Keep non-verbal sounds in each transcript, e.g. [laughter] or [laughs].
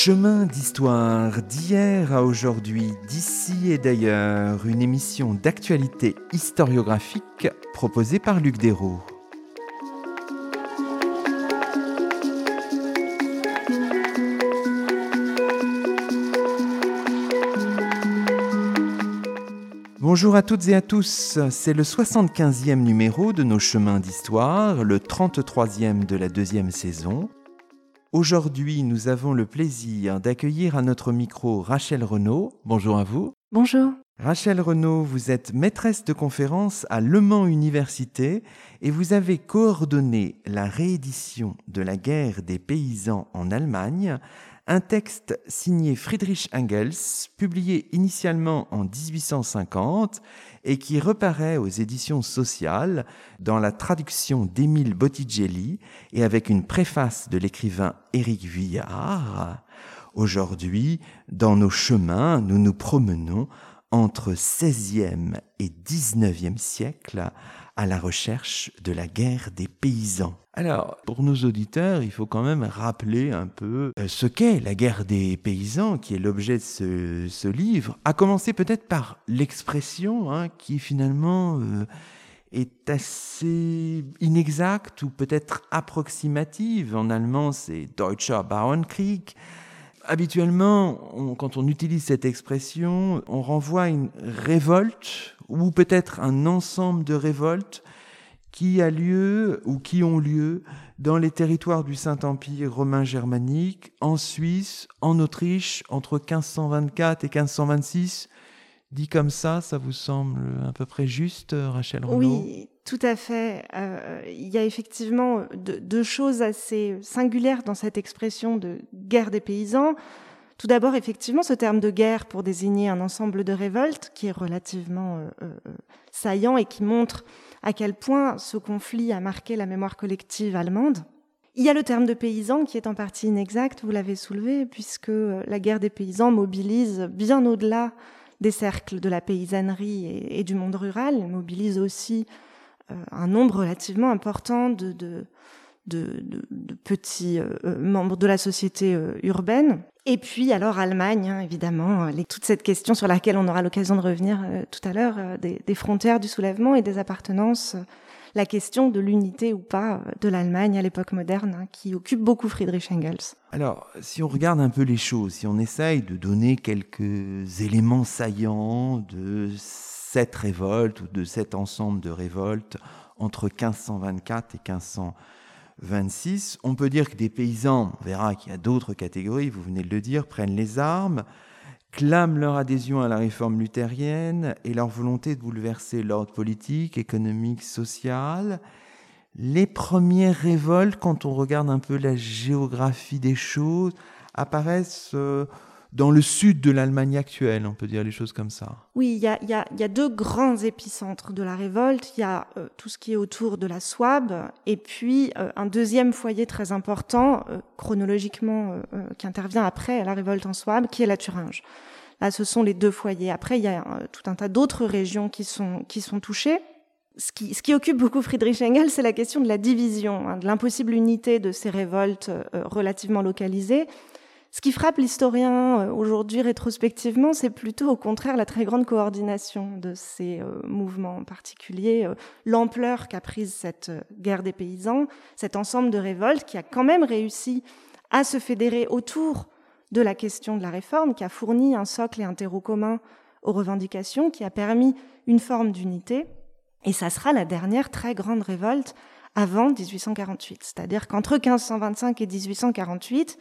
Chemin d'histoire d'hier à aujourd'hui, d'ici et d'ailleurs, une émission d'actualité historiographique proposée par Luc Dérault. Bonjour à toutes et à tous, c'est le 75e numéro de nos chemins d'histoire, le 33e de la deuxième saison. Aujourd'hui, nous avons le plaisir d'accueillir à notre micro Rachel Renaud. Bonjour à vous. Bonjour. Rachel Renaud, vous êtes maîtresse de conférence à Le Mans Université et vous avez coordonné la réédition de la guerre des paysans en Allemagne un texte signé Friedrich Engels, publié initialement en 1850 et qui reparaît aux éditions sociales dans la traduction d'Émile Bottigelli et avec une préface de l'écrivain Éric Vuillard. Aujourd'hui, dans nos chemins, nous nous promenons entre 16e et 19e siècle à la recherche de la guerre des paysans. Alors, pour nos auditeurs, il faut quand même rappeler un peu euh, ce qu'est la guerre des paysans, qui est l'objet de ce, livre, à commencer peut-être par l'expression hein, qui finalement euh, est assez inexacte ou peut-être approximative. En allemand, c'est Deutscher Bauernkrieg. Habituellement, quand on utilise cette expression, on renvoie à une révolte ou peut-être un ensemble de révoltes qui a lieu ou qui ont lieu dans les territoires du Saint-Empire romain germanique, en Suisse, en Autriche, entre 1524 et 1526. Dit comme ça, ça vous semble à peu près juste, Rachel Renaud? Oui, tout à fait. Euh, il y a effectivement deux choses assez singulières dans cette expression de guerre des paysans. Tout d'abord, effectivement, ce terme de guerre pour désigner un ensemble de révoltes qui est relativement euh, euh, saillant et qui montre à quel point ce conflit a marqué la mémoire collective allemande. Il y a le terme de paysan qui est en partie inexact, vous l'avez soulevé, puisque euh, la guerre des paysans mobilise bien au-delà des cercles de la paysannerie et, du monde rural, elle mobilise aussi un nombre relativement important de, petits membres de la société urbaine. Et puis alors Allemagne, hein, évidemment, euh, toute cette question sur laquelle on aura l'occasion de revenir euh, tout à l'heure, euh, des, frontières du soulèvement et des appartenances, la question de l'unité ou pas de l'Allemagne à l'époque moderne, hein, qui occupe beaucoup Friedrich Engels. Alors, si on regarde un peu les choses, si on essaye de donner quelques éléments saillants de cette révolte ou de cet ensemble de révoltes entre 1524 et 1500 26, on peut dire que des paysans, on verra qu'il y a d'autres catégories, vous venez de le dire, prennent les armes, clament leur adhésion à la réforme luthérienne et leur volonté de bouleverser l'ordre politique, économique, social. Les premières révoltes, quand on regarde un peu la géographie des choses, apparaissent euh, dans le sud de l'Allemagne actuelle, on peut dire les choses comme ça. Oui, il y a, deux grands épicentres de la révolte. Il y a euh, tout ce qui est autour de la Souabe, et puis euh, un deuxième foyer très important, euh, chronologiquement, qui intervient après la révolte en Souabe, qui est la Thuringe. Là, ce sont les deux foyers. Après, il y a tout un tas d'autres régions qui sont, qui sont touchées. Ce qui, ce qui, occupe beaucoup Friedrich Engels, c'est la question de la division, hein, de l'impossible unité de ces révoltes relativement localisées ce qui frappe l'historien euh, aujourd'hui rétrospectivement, c'est plutôt au contraire la très grande coordination de ces euh, mouvements particuliers, euh, l'ampleur qu'a prise cette guerre des paysans, cet ensemble de révoltes qui a quand même réussi à se fédérer autour de la question de la réforme, qui a fourni un socle et un terreau commun aux revendications, qui a permis une forme d'unité. Et ça sera la dernière très grande révolte avant 1848. C'est-à-dire qu'entre 1525 et 1848,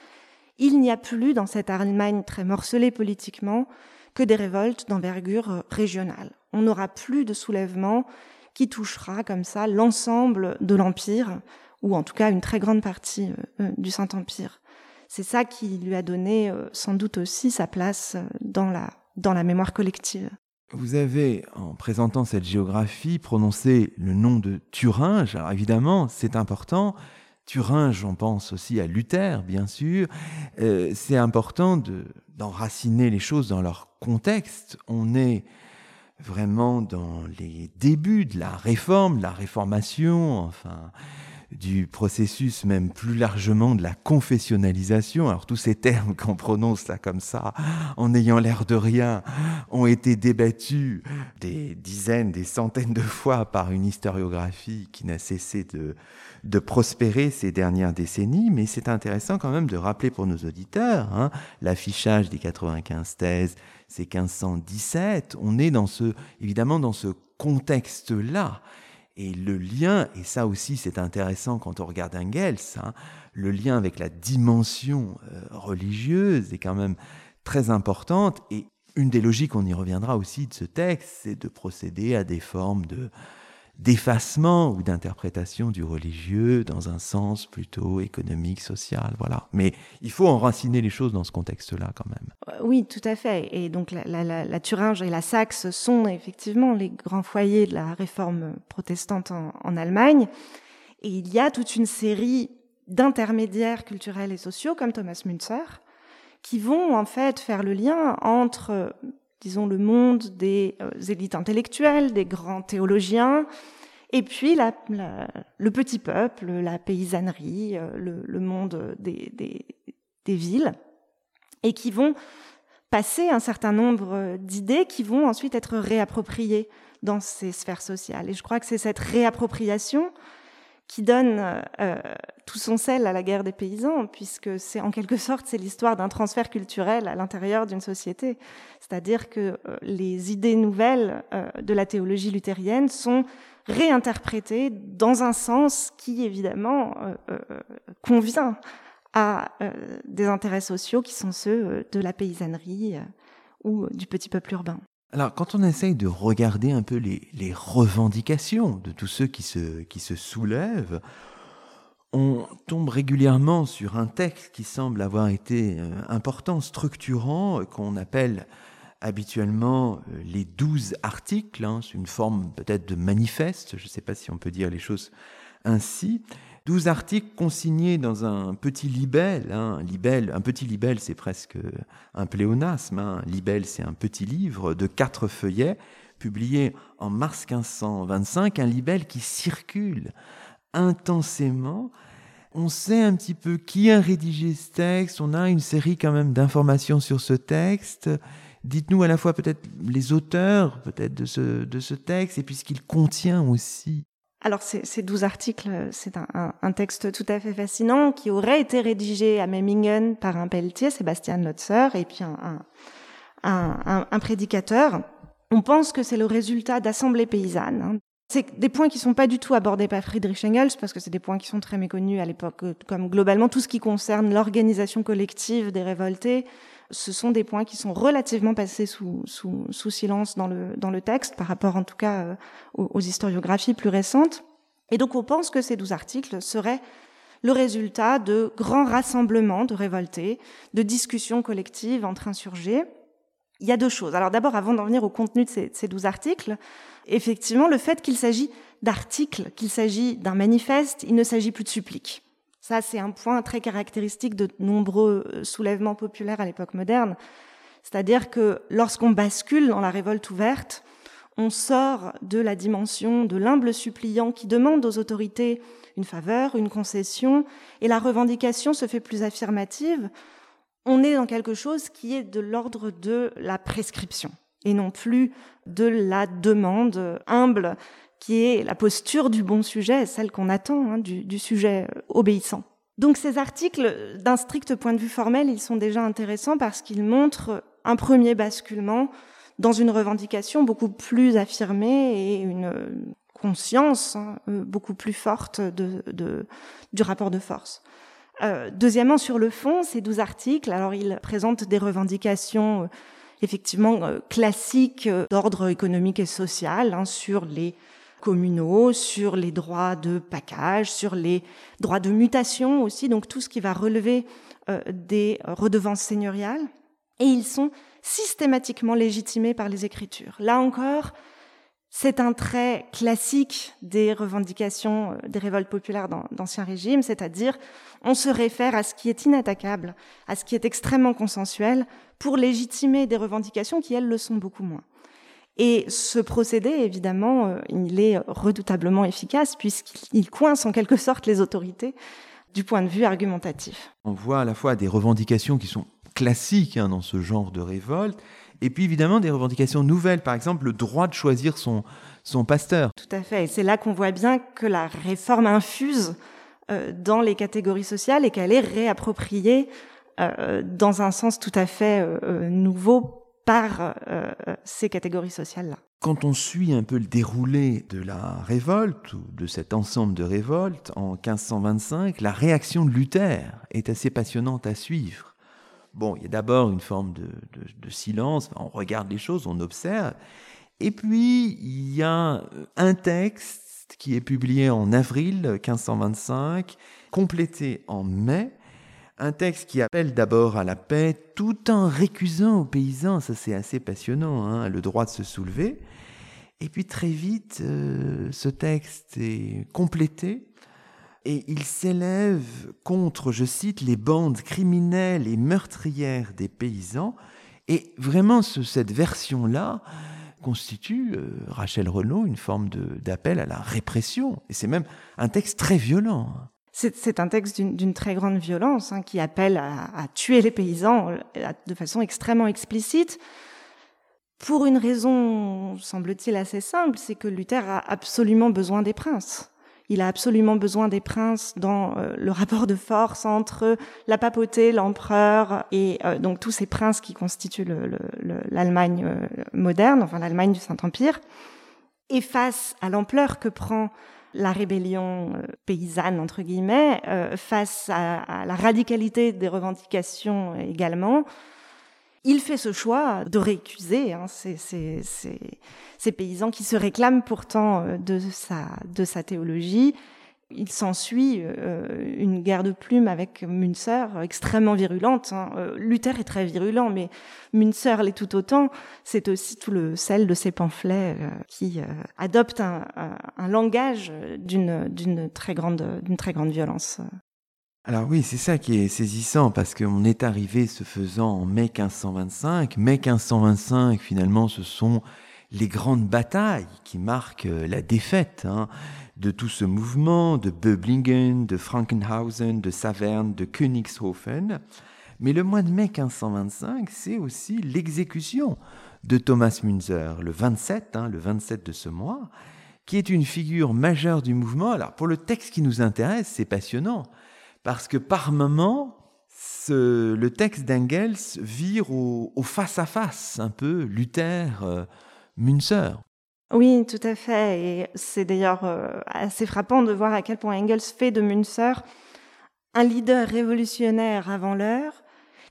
il n'y a plus dans cette Allemagne très morcelée politiquement que des révoltes d'envergure euh, régionale. On n'aura plus de soulèvement qui touchera comme ça l'ensemble de l'Empire, ou en tout cas une très grande partie euh, euh, du Saint-Empire. C'est ça qui lui a donné sans doute aussi sa place dans la, dans la mémoire collective. Vous avez, en présentant cette géographie, prononcé le nom de Thuringe. Alors évidemment, c'est important. Turin, j'en pense aussi à Luther, bien sûr. Euh, c'est important d'enraciner les choses dans leur contexte. On est vraiment dans les débuts de la réforme, de la réformation, enfin, du processus même plus largement de la confessionnalisation. Alors tous ces termes [laughs] qu'on prononce là comme ça, en ayant l'air de rien, ont été débattus des dizaines, des centaines de fois par une historiographie qui n'a cessé de, de prospérer ces dernières décennies, mais c'est intéressant quand même de rappeler pour nos auditeurs hein, l'affichage des 95 thèses, c'est 1517. On est dans ce, évidemment dans ce contexte-là. Et le lien, et ça aussi c'est intéressant quand on regarde Engels, hein, le lien avec la dimension euh, religieuse est quand même très importante. Et une des logiques, on y reviendra aussi de ce texte, c'est de procéder à des formes de, d'effacement ou d'interprétation du religieux dans un sens plutôt économique, social, voilà. Mais il faut enraciner les choses dans ce contexte-là quand même. Euh, oui, tout à fait. Et donc la, Thuringe et la Saxe sont effectivement les grands foyers de la réforme protestante en, en Allemagne. Et il y a toute une série d'intermédiaires culturels et sociaux comme Thomas Münzer qui vont en fait faire le lien entre disons, le monde des euh, élites intellectuelles, des grands théologiens, et puis le petit peuple, la paysannerie, euh, le, monde des, villes, et qui vont passer un certain nombre d'idées qui vont ensuite être réappropriées dans ces sphères sociales. Et je crois que c'est cette réappropriation qui donne euh, tout son sel à la guerre des paysans, puisque c'est en quelque sorte c'est l'histoire d'un transfert culturel à l'intérieur d'une société. C'est-à-dire que euh, les idées nouvelles euh, de la théologie luthérienne sont réinterprétées dans un sens qui évidemment convient à des intérêts sociaux qui sont ceux de la paysannerie ou du petit peuple urbain. Alors, quand on essaye de regarder un peu les, revendications de tous ceux qui se, soulèvent, on tombe régulièrement sur un texte qui semble avoir été euh, important, structurant, qu'on appelle habituellement euh, les douze articles. Hein, une forme peut-être de manifeste, je ne sais pas si on peut dire les choses ainsi. 12 articles consignés dans un petit libelle. Hein. libelle un petit libelle, c'est presque un pléonasme. Hein. Libelle, c'est un petit livre de quatre feuillets, publié en mars 1525, un libelle qui circule intensément. On sait un petit peu qui a rédigé ce texte, on a une série quand même d'informations sur ce texte. Dites-nous à la fois peut-être les auteurs peut-être de ce, de ce texte et puis ce qu'il contient aussi. Alors ces douze articles, c'est un, un, texte tout à fait fascinant qui aurait été rédigé à Memmingen par un pelletier, Sébastien Lotzer, et puis un, un, un, prédicateur. On pense que c'est le résultat d'assemblées paysannes. Hein. C'est des points qui sont pas du tout abordés par Friedrich Engels parce que c'est des points qui sont très méconnus à l'époque, comme globalement tout ce qui concerne l'organisation collective des révoltés, ce sont des points qui sont relativement passés sous, silence dans le, dans le texte, par rapport en tout cas euh, aux, historiographies plus récentes. Et donc on pense que ces douze articles seraient le résultat de grands rassemblements de révoltés, de discussions collectives entre insurgés. Il y a deux choses. Alors d'abord, avant d'en venir au contenu de ces douze articles, effectivement, le fait qu'il s'agit d'articles, qu'il s'agit d'un manifeste, il ne s'agit plus de suppliques. Ça, c'est un point très caractéristique de nombreux euh, soulèvements populaires à l'époque moderne. C'est-à-dire que lorsqu'on bascule dans la révolte ouverte, on sort de la dimension de l'humble suppliant qui demande aux autorités une faveur, une concession, et la revendication se fait plus affirmative. On est dans quelque chose qui est de l'ordre de la prescription et non plus de la demande humble qui est la posture du bon sujet, celle qu'on attend hein, du, sujet euh, obéissant. Donc ces articles, d'un strict point de vue formel, ils sont déjà intéressants parce qu'ils montrent un premier basculement dans une revendication beaucoup plus affirmée et une conscience hein, euh, beaucoup plus forte de, du rapport de force. Euh, deuxièmement, sur le fond, ces douze articles, alors ils présentent des revendications euh, effectivement euh, classiques d'ordre économique et social hein, sur les communaux, sur les droits de package, sur les droits de mutation aussi, donc tout ce qui va relever euh, des redevances seigneuriales. Et ils sont systématiquement légitimés par les Écritures. Là encore, c'est un trait classique des revendications euh, des révoltes populaires d'Ancien Régime, c'est-à-dire on se réfère à ce qui est inattaquable, à ce qui est extrêmement consensuel, pour légitimer des revendications qui, elles, le sont beaucoup moins. Et ce procédé, évidemment, euh, il est redoutablement efficace puisqu'il coince en quelque sorte les autorités du point de vue argumentatif. On voit à la fois des revendications qui sont classiques hein, dans ce genre de révolte, et puis évidemment des revendications nouvelles, par exemple le droit de choisir son, son pasteur. Tout à fait, et c'est là qu'on voit bien que la réforme infuse euh, dans les catégories sociales et qu'elle est réappropriée euh, dans un sens tout à fait euh, nouveau par ces catégories sociales-là. Quand on suit un peu le déroulé de la révolte, ou de cet ensemble de révoltes en 1525, la réaction de Luther est assez passionnante à suivre. Bon, il y a d'abord une forme de, de, silence, on regarde les choses, on observe, et puis il y a un texte qui est publié en avril 1525, complété en mai, un texte qui appelle d'abord à la paix tout en récusant aux paysans, ça c'est assez passionnant, hein, le droit de se soulever. Et puis très vite, euh, ce texte est complété et il s'élève contre, je cite, les bandes criminelles et meurtrières des paysans. Et vraiment, cette version-là, constitue, euh, Rachel Renault, une forme d'appel à la répression. Et c'est même un texte très violent. C'est un texte d'une très grande violence hein, qui appelle à, tuer les paysans euh, de façon extrêmement explicite. Pour une raison, semble-t-il, assez simple, c'est que Luther a absolument besoin des princes il a absolument besoin des princes dans euh, le rapport de force entre la papauté, l'empereur et euh, donc tous ces princes qui constituent l'Allemagne le, moderne, enfin l'Allemagne du Saint-Empire. Et face à l'ampleur que prend la rébellion paysanne, entre guillemets, face à, la radicalité des revendications également, il fait ce choix de récuser hein, ces, ces, paysans qui se réclament pourtant euh, de sa, de sa théologie. Il s'ensuit euh, une guerre de plumes avec Münzer extrêmement virulente. Hein. Euh, Luther est très virulent, mais Münzer l'est tout autant. C'est aussi tout le sel de ses pamphlets qui adoptent un, langage d'une très grande violence. Alors oui, c'est ça qui est saisissant, parce qu'on est arrivé ce faisant en mai 1525. Mai 1525, finalement, ce sont les grandes batailles qui marquent euh, la défaite hein, de tout ce mouvement, de Böblingen, de Frankenhausen, de Saverne, de Königshofen. Mais le mois de mai 1525, c'est aussi l'exécution de Thomas Münzer, le 27, hein, le 27 de ce mois, qui est une figure majeure du mouvement. Alors pour le texte qui nous intéresse, c'est passionnant parce que par moment, le texte d'Engels vire au, face-à-face, un peu Luther, euh, Münzer. Oui, tout à fait. Et c'est d'ailleurs euh, assez frappant de voir à quel point Engels fait de Münzer un leader révolutionnaire avant l'heure,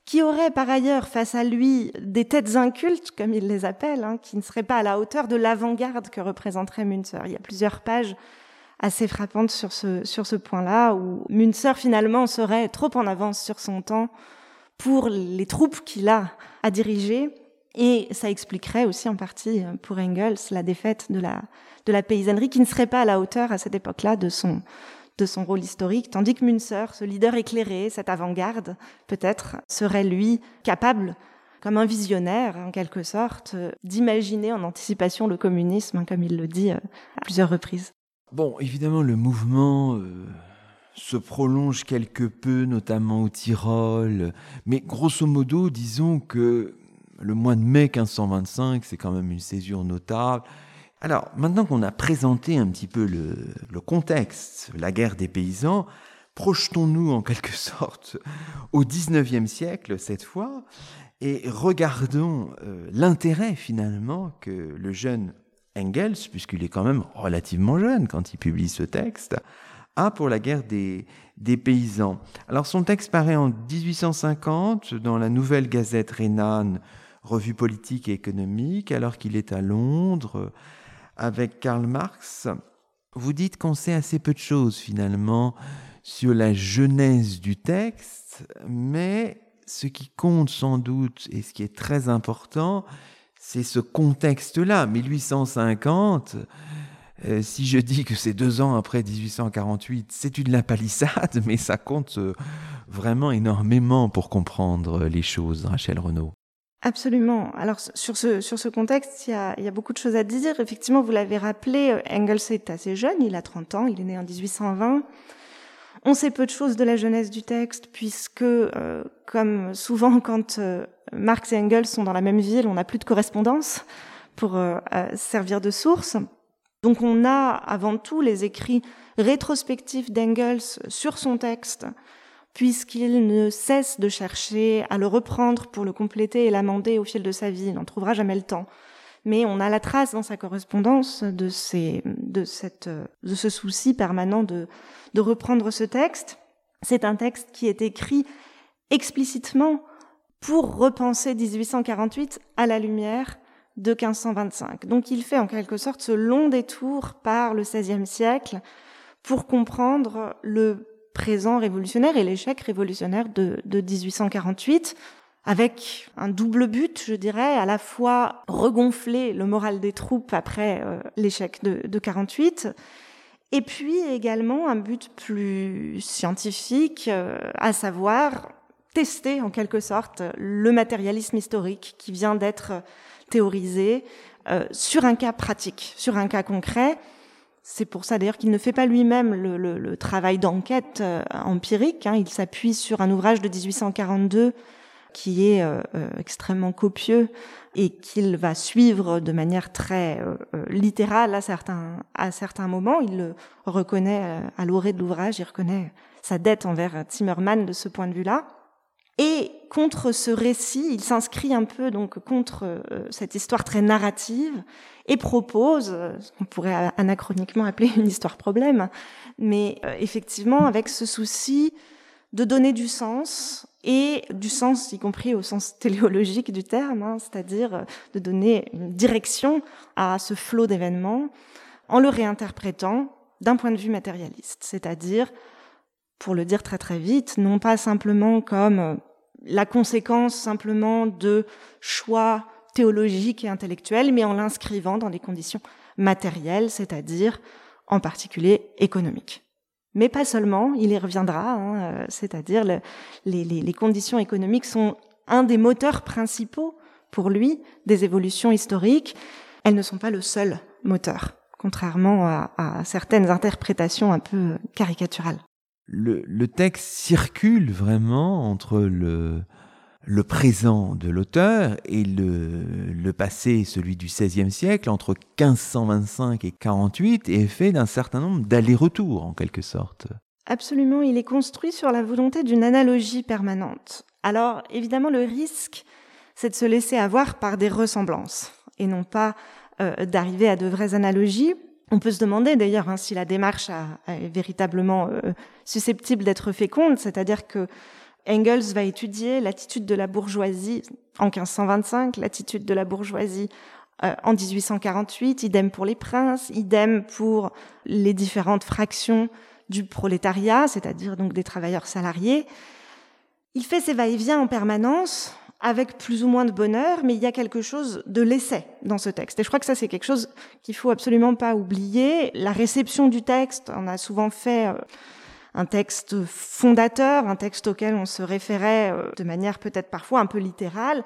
qui aurait par ailleurs face à lui des têtes incultes, comme il les appelle, hein, qui ne seraient pas à la hauteur de l'avant-garde que représenterait Münzer. Il y a plusieurs pages assez frappante sur ce, sur ce point-là, où Münzer finalement serait trop en avance sur son temps pour les troupes qu'il a à diriger. Et ça expliquerait aussi en partie euh, pour Engels la défaite de la, de la paysannerie qui ne serait pas à la hauteur à cette époque-là de son, de son rôle historique, tandis que Münzer, ce leader éclairé, cette avant-garde, peut-être, serait lui capable, comme un visionnaire en quelque sorte, euh, d'imaginer en anticipation le communisme, hein, comme il le dit euh, à plusieurs reprises. Bon, évidemment, le mouvement se prolonge quelque peu, notamment au Tyrol, mais grosso modo, disons que le mois de mai 1525, c'est quand même une césure notable. Alors, maintenant qu'on a présenté un petit peu le, contexte, la guerre des paysans, projetons-nous en quelque [laughs] sorte au XIXe siècle cette fois, et regardons euh, l'intérêt finalement que le jeune Engels, puisqu'il est quand même relativement jeune quand il publie ce texte, a pour la guerre des, des paysans. Alors son texte paraît en 1850 dans la nouvelle gazette rhénane, revue politique et économique, alors qu'il est à Londres avec Karl Marx. Vous dites qu'on sait assez peu de choses finalement sur la genèse du texte, mais ce qui compte sans doute et ce qui est très important, c'est ce contexte-là, 1850. Euh, si je dis que c'est deux ans après 1848, c'est une la palissade, [laughs] mais ça compte euh, vraiment énormément pour comprendre les choses, Rachel Renaud. Absolument. Alors sur ce, sur ce contexte, il y, a, y a beaucoup de choses à dire. Effectivement, vous l'avez rappelé, euh, Engels est assez jeune, il a 30 ans, il est né en 1820. On sait peu de choses de la jeunesse du texte, puisque, euh, comme souvent [laughs] quand euh, Marx et Engels sont dans la même ville, on n'a plus de correspondance pour euh, servir de source. Donc on a avant tout les écrits rétrospectifs d'Engels sur son texte, puisqu'il ne cesse de chercher à le reprendre pour le compléter et l'amender au fil de sa vie. Il n'en trouvera jamais le temps. Mais on a la trace dans sa correspondance de, ces, de, cette, de ce souci permanent de, de reprendre ce texte. C'est un texte qui est écrit explicitement pour repenser 1848 à la lumière de 1525. Donc il fait en quelque sorte ce long détour par le XVIe siècle pour comprendre le présent révolutionnaire et l'échec révolutionnaire de, 1848, avec un double but, je dirais, à la fois regonfler le moral des troupes après euh, l'échec de, de 48, et puis également un but plus scientifique, euh, à savoir tester en quelque sorte le matérialisme historique qui vient d'être théorisé euh, sur un cas pratique, sur un cas concret, c'est pour ça d'ailleurs qu'il ne fait pas lui-même le, travail d'enquête euh, empirique. Hein. Il s'appuie sur un ouvrage de 1842 qui est euh, euh, extrêmement copieux et qu'il va suivre de manière très littérale à certains, à certains moments. Il le reconnaît à l'orée de l'ouvrage, il reconnaît sa dette envers Zimmermann de ce point de vue-là. Et contre ce récit, il s'inscrit un peu donc contre cette histoire très narrative et propose euh, ce qu'on pourrait anachroniquement appeler une histoire problème, mais euh, effectivement avec ce souci de donner du sens et du sens y compris au sens téléologique du terme, hein, c'est-à-dire de donner une direction à ce flot d'événements en le réinterprétant d'un point de vue matérialiste, c'est-à-dire pour le dire très très vite, non pas simplement comme la conséquence simplement de choix théologiques et intellectuels, mais en l'inscrivant dans des conditions matérielles, c'est-à-dire en particulier économiques. Mais pas seulement, il y reviendra, hein, euh, c'est-à-dire les, conditions économiques sont un des moteurs principaux pour lui des évolutions historiques. Elles ne sont pas le seul moteur, contrairement à certaines interprétations un peu caricaturales le, texte circule vraiment entre le, le présent de l'auteur et le, passé, celui du XVIe siècle, entre 1525 et 48, et est fait d'un certain nombre d'allers-retours, en quelque sorte. Absolument, il est construit sur la volonté d'une analogie permanente. Alors, évidemment, le risque, c'est de se laisser avoir par des ressemblances, et non pas euh, d'arriver à de vraies analogies. On peut se demander d'ailleurs hein, si la démarche est véritablement euh, susceptible d'être féconde, c'est-à-dire que Engels va étudier l'attitude de la bourgeoisie en 1525, l'attitude de la bourgeoisie euh, en 1848, idem pour les princes, idem pour les différentes fractions du prolétariat, c'est-à-dire donc des travailleurs salariés. Il fait ses va-et-vient en permanence avec plus ou moins de bonheur, mais il y a quelque chose de l'essai dans ce texte. Et je crois que ça, c'est quelque chose qu'il faut absolument pas oublier. La réception du texte, on a souvent fait euh, un texte fondateur, un texte auquel on se référait euh, de manière peut-être parfois un peu littérale.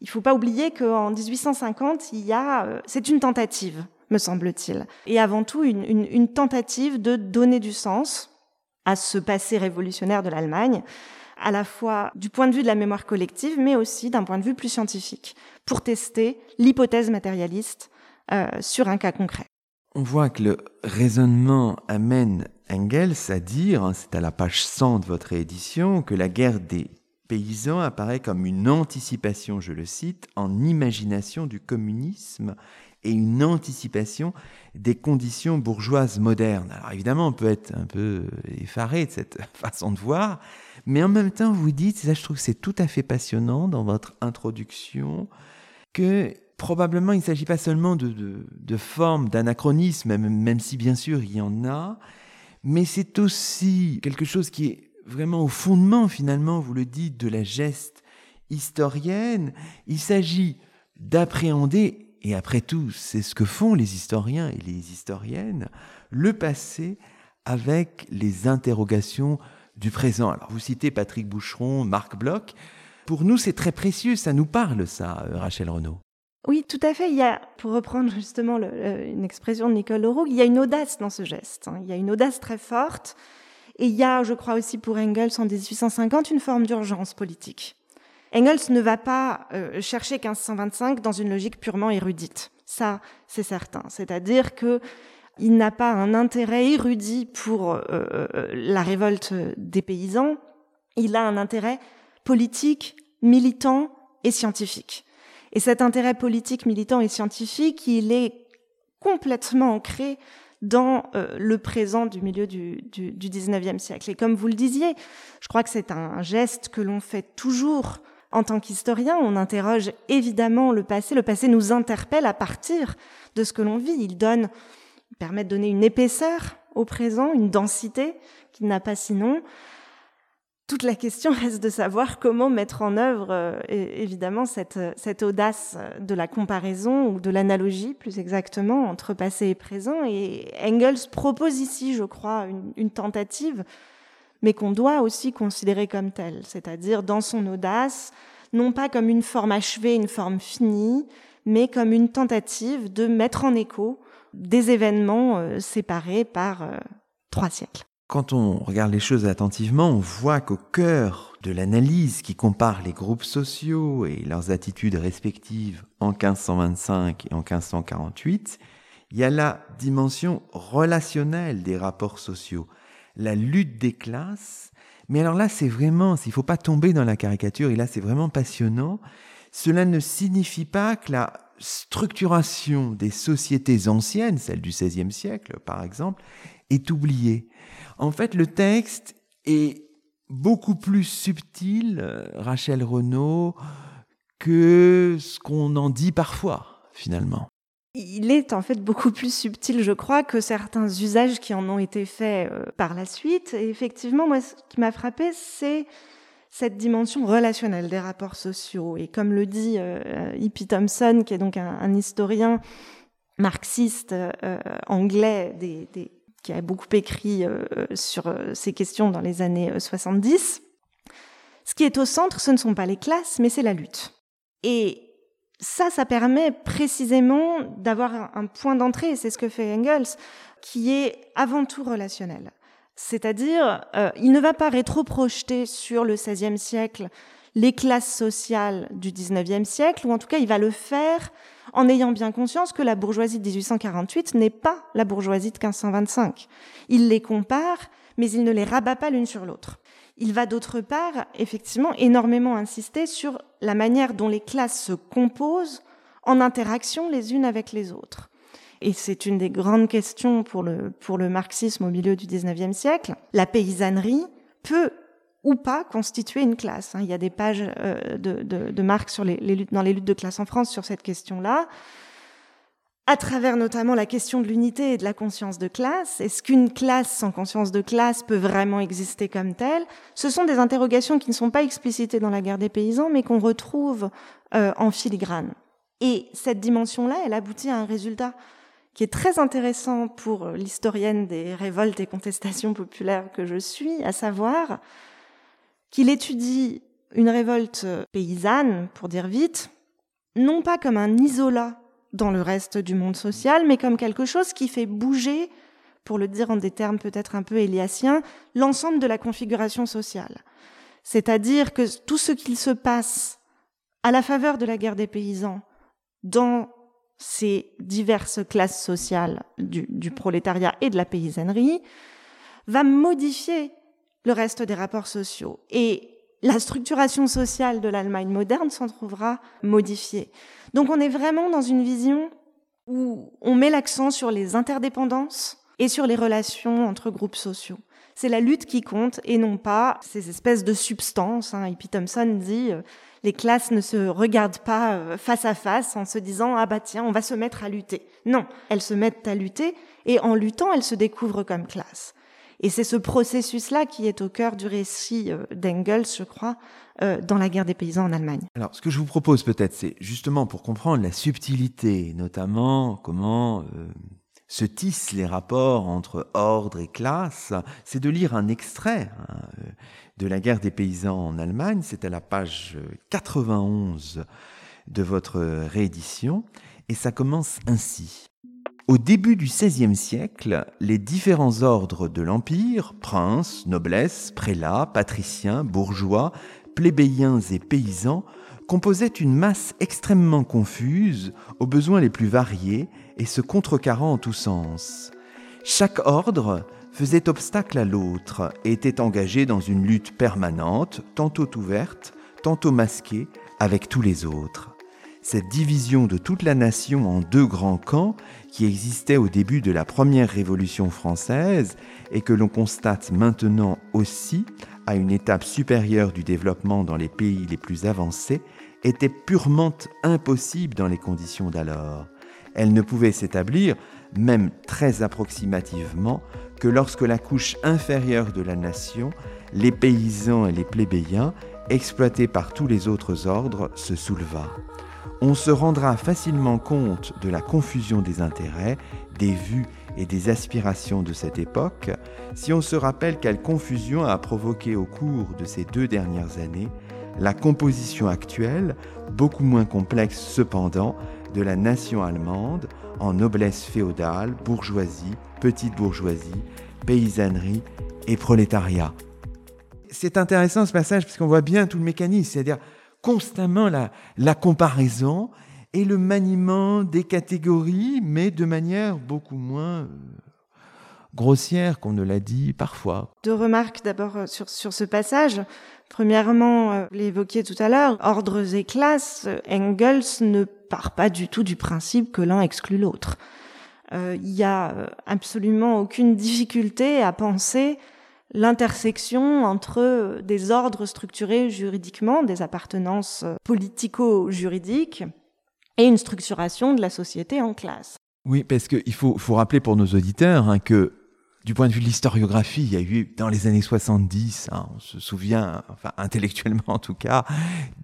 Il faut pas oublier qu'en 1850, il y a, euh, c'est une tentative, me semble-t-il, et avant tout une tentative de donner du sens à ce passé révolutionnaire de l'Allemagne à la fois du point de vue de la mémoire collective, mais aussi d'un point de vue plus scientifique, pour tester l'hypothèse matérialiste euh, sur un cas concret. On voit que le raisonnement amène Engels à dire, hein, c'est à la page 100 de votre édition, que la guerre des paysans apparaît comme une anticipation, je le cite, en imagination du communisme et une anticipation des conditions bourgeoises modernes. Alors évidemment, on peut être un peu effaré de cette [laughs] façon de voir, mais en même temps, vous dites, ça je trouve que c'est tout à fait passionnant dans votre introduction, que probablement il ne s'agit pas seulement de, de, de formes d'anachronisme, même, même si bien sûr il y en a, mais c'est aussi quelque chose qui est vraiment au fondement finalement, vous le dites, de la geste historienne. Il s'agit d'appréhender, et après tout, c'est ce que font les historiens et les historiennes, le passé avec les interrogations du présent. Alors, vous citez Patrick Boucheron, Marc Bloch. Pour nous, c'est très précieux, ça nous parle, ça, euh, Rachel Renaud. Oui, tout à fait. Il y a, pour reprendre justement une expression de Nicole Leroux, il y a une audace dans ce geste. Hein. Il y a une audace très forte. Et il y a, je crois aussi pour Engels en 1850, une forme d'urgence politique. Engels ne va pas euh, chercher 1525 dans une logique purement érudite. Ça, c'est certain. C'est-à-dire que il n'a pas un intérêt érudit pour euh, euh, la révolte des paysans. Il a un intérêt politique, militant et scientifique. Et cet intérêt politique, militant et scientifique, il est complètement ancré dans euh, le présent du milieu du, du, du 19e siècle. Et comme vous le disiez, je crois que c'est un geste que l'on fait toujours en tant qu'historien. On interroge évidemment le passé. Le passé nous interpelle à partir de ce que l'on vit. Il donne, il permet de donner une épaisseur au présent, une densité qu'il n'a pas sinon. Toute la question reste de savoir comment mettre en œuvre, euh, évidemment, cette, cette audace de la comparaison ou de l'analogie, plus exactement, entre passé et présent. Et Engels propose ici, je crois, une, tentative, mais qu'on doit aussi considérer comme telle, c'est-à-dire dans son audace, non pas comme une forme achevée, une forme finie, mais comme une tentative de mettre en écho des événements euh, séparés par euh, trois siècles. Quand on regarde les choses attentivement, on voit qu'au cœur de l'analyse qui compare les groupes sociaux et leurs attitudes respectives en 1525 et en 1548, il y a la dimension relationnelle des rapports sociaux, la lutte des classes. Mais alors là, c'est vraiment, il ne faut pas tomber dans la caricature, et là, c'est vraiment passionnant. Cela ne signifie pas que la structuration des sociétés anciennes, celle du XVIe siècle par exemple, est oubliée. En fait, le texte est beaucoup plus subtil, euh, Rachel Renaud, que ce qu'on en dit parfois, finalement. Il est en fait beaucoup plus subtil, je crois, que certains usages qui en ont été faits euh, par la suite. Et effectivement, moi, ce qui m'a frappé, c'est cette dimension relationnelle des rapports sociaux. Et comme le dit euh, Hippie Thompson, qui est donc un, historien marxiste anglais des, qui a beaucoup écrit euh, sur euh, ces questions dans les années 70. Euh, ce qui est au centre, ce ne sont pas les classes, mais c'est la lutte. Et ça, ça permet précisément d'avoir un point d'entrée, c'est ce que fait Engels, qui est avant tout relationnel. C'est-à-dire, il ne va pas rétro-projeter sur le XVIe siècle les classes sociales du XIXe siècle, ou en tout cas, il va le faire en ayant bien conscience que la bourgeoisie de 1848 n'est pas la bourgeoisie de 1525. Il les compare, mais il ne les rabat pas l'une sur l'autre. Il va d'autre part, effectivement, énormément insister sur la manière dont les classes se composent en interaction les unes avec les autres. Et c'est une des grandes questions pour le, pour le marxisme au milieu du 19e siècle. La paysannerie peut ou pas constituer une classe. Hein. Il y a des pages euh, de, de, sur les, luttes, dans les luttes de classe en France sur cette question-là, à travers notamment la question de l'unité et de la conscience de classe. Est-ce qu'une classe sans conscience de classe peut vraiment exister comme telle? Ce sont des interrogations qui ne sont pas explicitées dans la guerre des paysans, mais qu'on retrouve euh, en filigrane. Et cette dimension-là, elle aboutit à un résultat qui est très intéressant pour l'historienne des révoltes et contestations populaires que je suis, à savoir qu'il étudie une révolte paysanne, pour dire vite, non pas comme un isolat dans le reste du monde social, mais comme quelque chose qui fait bouger, pour le dire en des termes peut-être un peu éliasiens, l'ensemble de la configuration sociale. C'est-à-dire que tout ce qu'il se passe à la faveur de la guerre des paysans dans ces diverses classes sociales du, du prolétariat et de la paysannerie va modifier le reste des rapports sociaux. Et la structuration sociale de l'Allemagne moderne s'en trouvera modifiée. Donc on est vraiment dans une vision où on met l'accent sur les interdépendances et sur les relations entre groupes sociaux. C'est la lutte qui compte et non pas ces espèces de substances. Hein. Hippie Thompson dit euh, les classes ne se regardent pas euh, face à face en se disant ah bah tiens on va se mettre à lutter. Non, elles se mettent à lutter et en luttant elles se découvrent comme classe. Et c'est ce processus-là qui est au cœur du récit euh, d'Engels, je crois, euh, dans la guerre des paysans en Allemagne. Alors, ce que je vous propose peut-être, c'est justement pour comprendre la subtilité, notamment comment euh, se tissent les rapports entre ordre et classe, c'est de lire un extrait hein, de la guerre des paysans en Allemagne. C'est à la page 91 de votre réédition. Et ça commence ainsi. Au début du XVIe siècle, les différents ordres de l'Empire, princes, noblesse, prélats, patriciens, bourgeois, plébéiens et paysans, composaient une masse extrêmement confuse, aux besoins les plus variés et se contrecarrant en tous sens. Chaque ordre faisait obstacle à l'autre et était engagé dans une lutte permanente, tantôt ouverte, tantôt masquée, avec tous les autres. Cette division de toute la nation en deux grands camps, qui existait au début de la première Révolution française et que l'on constate maintenant aussi à une étape supérieure du développement dans les pays les plus avancés, était purement impossible dans les conditions d'alors. Elle ne pouvait s'établir, même très approximativement, que lorsque la couche inférieure de la nation, les paysans et les plébéiens, exploités par tous les autres ordres, se souleva on se rendra facilement compte de la confusion des intérêts, des vues et des aspirations de cette époque si on se rappelle quelle confusion a provoqué au cours de ces deux dernières années la composition actuelle, beaucoup moins complexe cependant, de la nation allemande en noblesse féodale, bourgeoisie, petite bourgeoisie, paysannerie et prolétariat. C'est intéressant ce passage parce qu'on voit bien tout le mécanisme, c'est-à-dire constamment la, comparaison et le maniement des catégories, mais de manière beaucoup moins euh, grossière qu'on ne l'a dit parfois. Deux remarques d'abord euh, sur, ce passage. Premièrement, euh, vous l'évoquiez tout à l'heure, ordres et classes, Engels ne part pas du tout du principe que l'un exclut l'autre. Il n'y a absolument aucune difficulté à penser l'intersection entre des ordres structurés juridiquement, des appartenances politico-juridiques, et une structuration de la société en classe. Oui, parce qu'il faut, faut rappeler pour nos auditeurs hein, que du point de vue de l'historiographie, il y a eu dans les années 70, hein, on se souvient, intellectuellement en tout cas,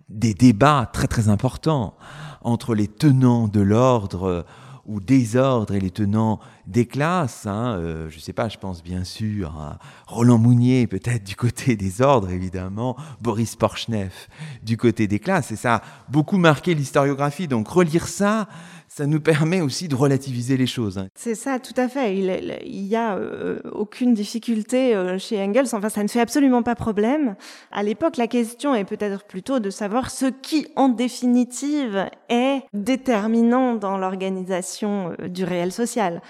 des débats très très importants entre les tenants de l'ordre ou désordre et les tenants des classes. Hein, euh, je ne sais pas, je pense bien sûr à Roland Mounier, peut-être du côté [laughs] des ordres, évidemment, Boris Porchneff du côté des classes. Et ça a beaucoup marqué l'historiographie. Donc relire ça, ça nous permet aussi de relativiser les choses. Hein. C'est ça, tout à fait. Il n'y a euh, aucune difficulté euh, chez Engels. Enfin, ça ne fait absolument pas problème. À l'époque, la question est peut-être plutôt de savoir ce qui, en définitive, est déterminant dans l'organisation euh, du réel social.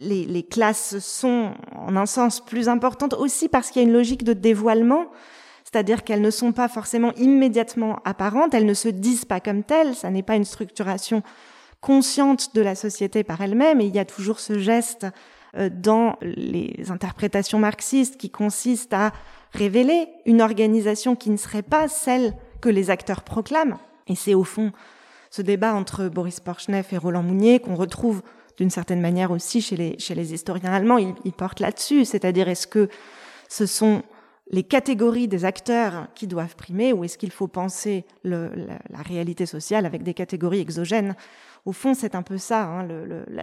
Les, les classes sont, en un sens, plus importantes aussi parce qu'il y a une logique de dévoilement c'est-à-dire qu'elles ne sont pas forcément immédiatement apparentes, elles ne se disent pas comme telles, ça n'est pas une structuration consciente de la société par elle-même, et il y a toujours ce geste euh, dans les interprétations marxistes qui consiste à révéler une organisation qui ne serait pas celle que les acteurs proclament. Et c'est au fond ce débat entre Boris Porchneff et Roland Mounier qu'on retrouve d'une certaine manière aussi chez les, historiens allemands. Ils portent là-dessus, c'est-à-dire est-ce que ce sont les catégories des acteurs qui doivent primer ou est-ce qu'il faut penser la, réalité sociale avec des catégories exogènes? Au fond, c'est un peu ça. Hein,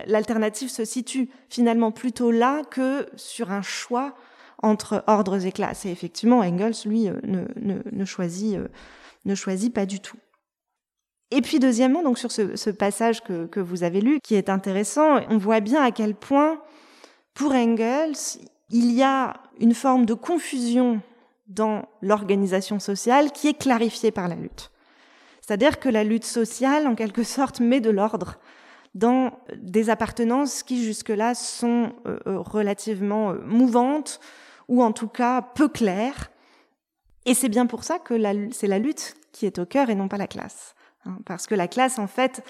L'alternative se situe finalement plutôt là que sur un choix entre ordres et classes. Et effectivement, Engels, lui, euh, ne, choisit, euh, ne choisit pas du tout. Et puis deuxièmement, donc sur ce, ce passage que, que, vous avez lu, qui est intéressant, on voit bien à quel point, pour Engels, il y a une forme de confusion dans l'organisation sociale qui est clarifiée par la lutte. C'est-à-dire que la lutte sociale, en quelque sorte, met de l'ordre dans des appartenances qui jusque-là sont euh, euh, relativement euh, mouvantes ou en tout cas peu claires. Et c'est bien pour ça que c'est la lutte qui est au cœur et non pas la classe. Hein, parce que la classe, en fait,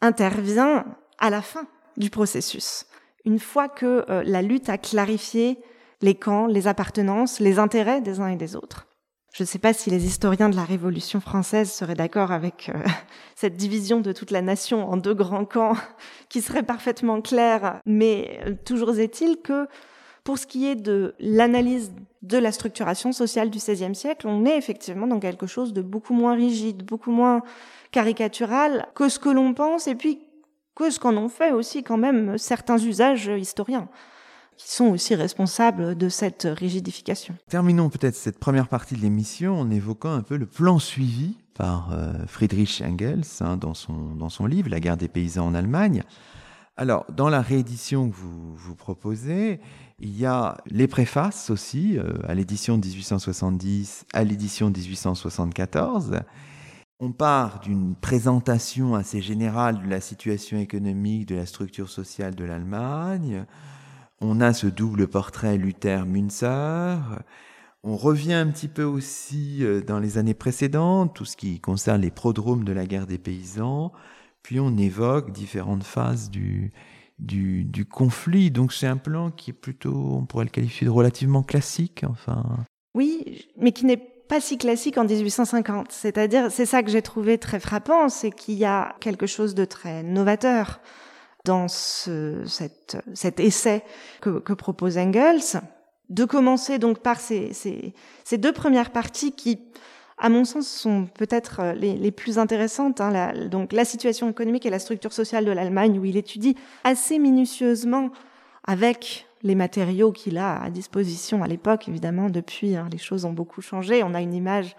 intervient à la fin du processus. Une fois que la lutte a clarifié les camps, les appartenances, les intérêts des uns et des autres. Je ne sais pas si les historiens de la Révolution française seraient d'accord avec euh, [laughs] cette division de toute la nation en deux grands camps [laughs] qui serait parfaitement claire, mais euh, toujours est-il que pour ce qui est de l'analyse de la structuration sociale du XVIe siècle, on est effectivement dans quelque chose de beaucoup moins rigide, beaucoup moins caricatural que ce que l'on pense et puis que ce qu'en ont fait aussi quand même certains usages historiens qui sont aussi responsables de cette rigidification. Terminons peut-être cette première partie de l'émission en évoquant un peu le plan suivi par euh, Friedrich Engels hein, dans, son, dans son livre La guerre des paysans en Allemagne. Alors, dans la réédition que vous, vous proposez, il y a les préfaces aussi, euh, à l'édition 1870, à l'édition 1874. On part d'une présentation assez générale de la situation économique, de la structure sociale de l'Allemagne. On a ce double portrait Luther-Münzer. On revient un petit peu aussi euh, dans les années précédentes, tout ce qui concerne les prodromes de la guerre des paysans. Puis on évoque différentes phases du, du, du conflit. Donc c'est un plan qui est plutôt, on pourrait le qualifier de relativement classique. Enfin. Oui, mais qui n'est pas si classique en 1850. C'est-à-dire, c'est ça que j'ai trouvé très frappant, c'est qu'il y a quelque chose de très novateur dans ce, cet essai que, propose Engels, de commencer donc par ces, ces, deux premières parties qui à mon sens, sont peut-être les, plus intéressantes. Hein, donc la situation économique et la structure sociale de l'Allemagne, où il étudie assez minutieusement avec les matériaux qu'il a à disposition à l'époque. Évidemment, depuis, hein, les choses ont beaucoup changé. On a une image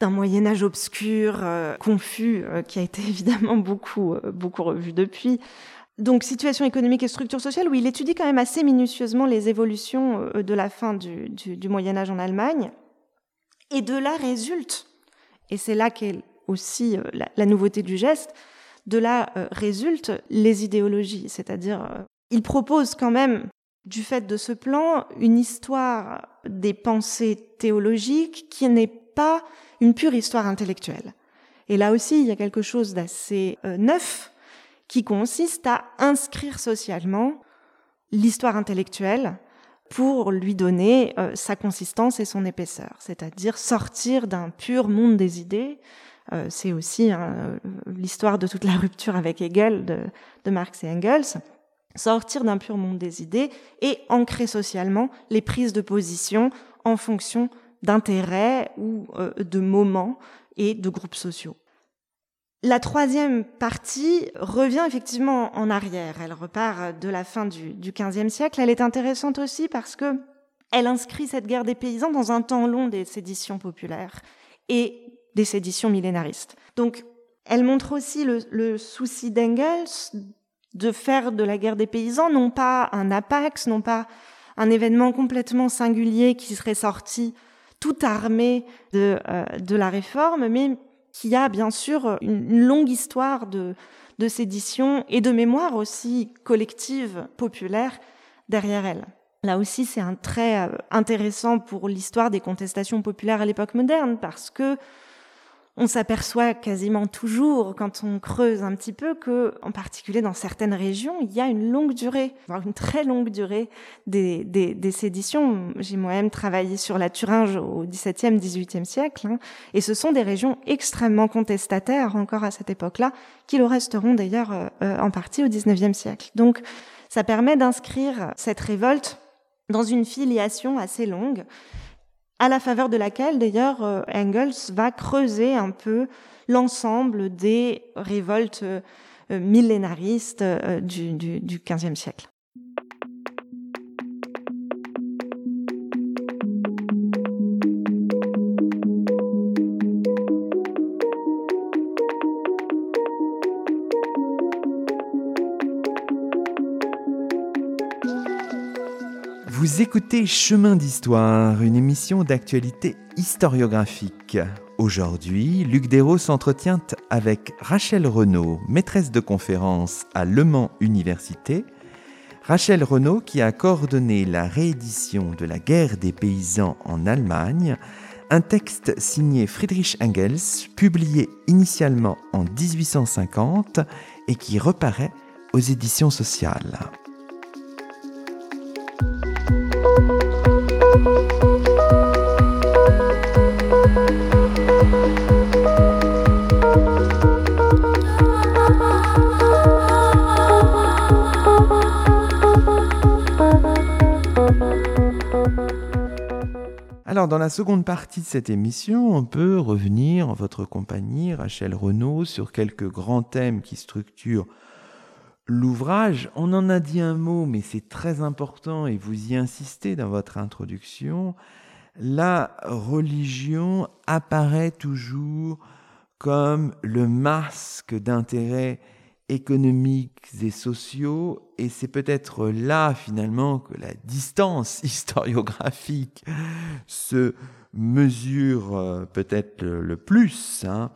d'un Moyen Âge obscur, euh, confus, euh, qui a été [laughs] évidemment beaucoup, beaucoup revu depuis. Donc, situation économique et structure sociale, où il étudie quand même assez minutieusement les évolutions de la fin du, Moyen Âge en Allemagne. Et de là résulte, et c'est là qu'est aussi euh, la, nouveauté du geste, de là euh, résultent les idéologies. C'est-à-dire, euh, il propose quand même, du fait de ce plan, une histoire des pensées théologiques qui n'est pas une pure histoire intellectuelle. Et là aussi, il y a quelque chose d'assez neuf qui consiste à inscrire socialement l'histoire intellectuelle pour lui donner euh, sa consistance et son épaisseur, c'est-à-dire sortir d'un pur monde des idées. Euh, c'est aussi hein, euh, l'histoire de toute la rupture avec Hegel de, de Marx et Engels sortir d'un pur monde des idées et ancrer socialement les prises de position en fonction d'intérêts ou de moments et de groupes sociaux. La troisième partie revient effectivement en arrière. Elle repart de la fin du, XVe siècle. Elle est intéressante aussi parce que elle inscrit cette guerre des paysans dans un temps long des séditions populaires et des séditions millénaristes. Donc, elle montre aussi le, souci d'Engels de faire de la guerre des paysans non pas un apax, non pas un événement complètement singulier qui serait sorti tout armé de, euh, la réforme, mais qui a bien sûr une, longue histoire de, de sédition et de mémoire aussi collective, populaire, derrière elle. Là aussi, c'est un trait euh, intéressant pour l'histoire des contestations populaires à l'époque moderne, parce que on s'aperçoit quasiment toujours, quand on creuse un petit peu, que, en particulier dans certaines régions, il y a une longue durée, voire une très longue durée des, des, des séditions. J'ai moi-même travaillé sur la Thuringe au XVIIe, XVIIIe siècle, hein, et ce sont des régions extrêmement contestataires encore à cette époque-là, qui le resteront d'ailleurs euh, euh, en partie au XIXe siècle. Donc, ça permet d'inscrire cette révolte dans une filiation assez longue à la faveur de laquelle d'ailleurs euh, Engels va creuser un peu l'ensemble des révoltes euh, millénaristes euh, du, XVe siècle. Vous écoutez Chemin d'Histoire, une émission d'actualité historiographique. Aujourd'hui, Luc Dérault s'entretient avec Rachel Renaud, maîtresse de conférence à Le Mans Université. Rachel Renaud qui a coordonné la réédition de La guerre des paysans en Allemagne, un texte signé Friedrich Engels, publié initialement en 1850 et qui reparaît aux éditions sociales. Alors, dans la seconde partie de cette émission, on peut revenir en votre compagnie, Rachel Renaud, sur quelques grands thèmes qui structurent l'ouvrage. On en a dit un mot, mais c'est très important et vous y insistez dans votre introduction. La religion apparaît toujours comme le masque d'intérêts économiques et sociaux, et c'est peut-être là finalement que la distance [laughs] historiographique se mesure euh, peut-être le plus. Hein.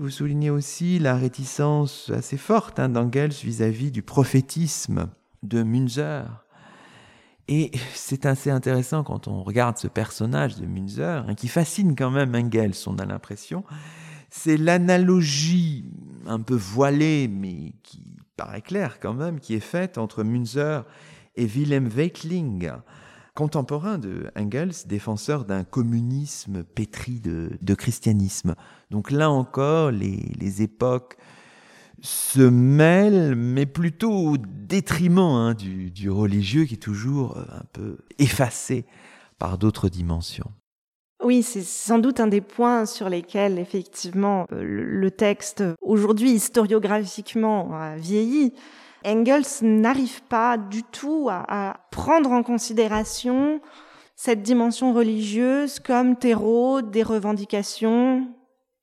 Vous soulignez aussi la réticence assez forte hein, d'Engels vis-à-vis du prophétisme de Münzer. Et c'est assez intéressant quand on regarde ce personnage de Münzer, hein, qui fascine quand même Engels, on a l'impression. C'est l'analogie un peu voilée, mais qui paraît claire quand même, qui est faite entre Münzer et Wilhelm Weitling, contemporain de Engels, défenseur d'un communisme pétri de, christianisme. Donc là encore, les, époques se mêlent, mais plutôt au détriment hein, du, du, religieux qui est toujours euh, un peu effacé par d'autres dimensions. Oui, c'est sans doute un des points sur lesquels effectivement euh, le texte aujourd'hui historiographiquement a vieilli. Engels n'arrive pas du tout à, prendre en considération cette dimension religieuse comme terreau des revendications,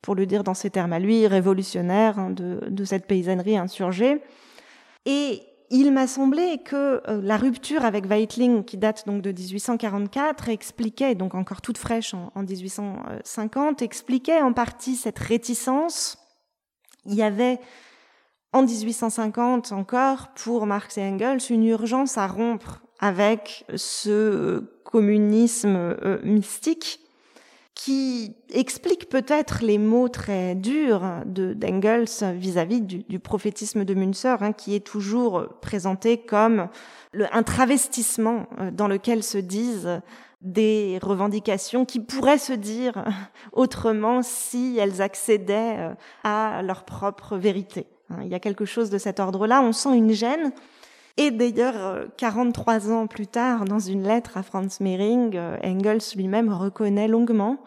pour le dire dans ses termes à lui, révolutionnaires hein, de, cette paysannerie insurgée. Et il m'a semblé que euh, la rupture avec Weitling, qui date donc de 1844, expliquait, donc encore toute fraîche en, en 1850, expliquait en partie cette réticence. Il y avait en 1850 encore, pour Marx et Engels, une urgence à rompre avec ce euh, communisme euh, mystique qui explique peut-être les mots très durs de d'Engels vis-à-vis du, prophétisme de Münzer, hein, qui est toujours présenté comme un travestissement euh, dans lequel se disent des revendications qui pourraient se dire [laughs] autrement si elles accédaient à leur propre vérité. Hein, il y a quelque chose de cet ordre-là. On sent une gêne. Et d'ailleurs, 43 euh, ans plus tard, dans une lettre à Franz Mehring, euh, Engels lui-même reconnaît longuement,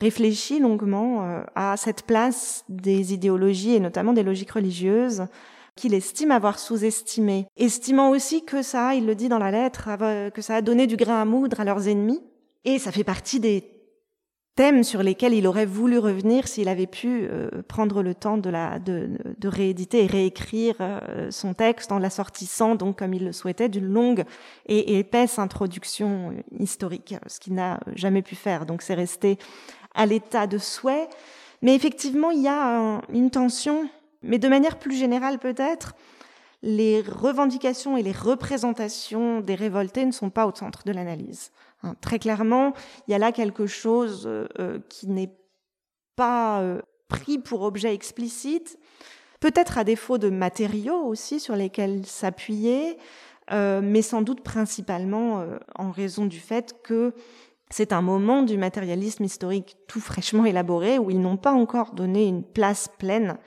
réfléchit longuement euh, à cette place des idéologies et notamment des logiques religieuses qu'il estime avoir sous-estimées, estimant aussi que ça, il le dit dans la lettre, que ça a donné du grain à moudre à leurs ennemis. Et ça fait partie des thèmes sur lesquels il aurait voulu revenir s'il avait pu euh, prendre le temps de, rééditer et réécrire euh, son texte en l'assortissant, donc comme il le souhaitait, d'une longue et, épaisse introduction historique, ce qu'il n'a jamais pu faire. Donc c'est resté à l'état de souhait. Mais effectivement, il y a une tension, mais de manière plus générale peut-être, les revendications et les représentations des révoltés ne sont pas au centre de l'analyse. Hein, très clairement, il y a là quelque chose euh, euh, qui n'est pas euh, pris pour objet explicite, peut-être à défaut de matériaux aussi sur lesquels s'appuyer, mais sans doute principalement en raison du fait que c'est un moment du matérialisme historique tout fraîchement élaboré où ils n'ont pas encore donné une place pleine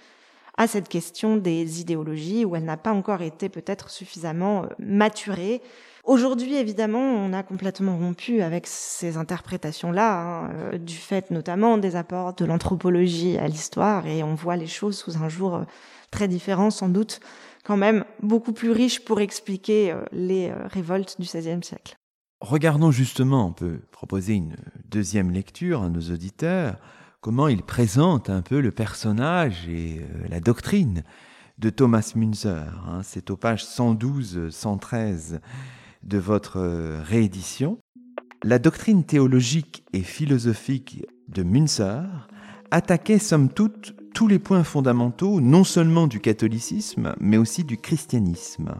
à cette question des idéologies, où elle n'a pas encore été peut-être suffisamment maturée Aujourd'hui, évidemment, on a complètement rompu avec ces interprétations-là, hein, euh, du fait notamment des apports de l'anthropologie à l'histoire, et on voit les choses sous un jour euh, très différent, sans doute quand même beaucoup plus riche pour expliquer euh, les révoltes du XVIe siècle. Regardons justement, on peut proposer une deuxième lecture à nos auditeurs, comment il présente un peu le personnage et la doctrine de Thomas Münzer. Hein. C'est aux pages 112-113 de votre euh, réédition, la doctrine théologique et philosophique de Münzer attaquait somme toute tous les points fondamentaux non seulement du catholicisme, mais aussi du christianisme.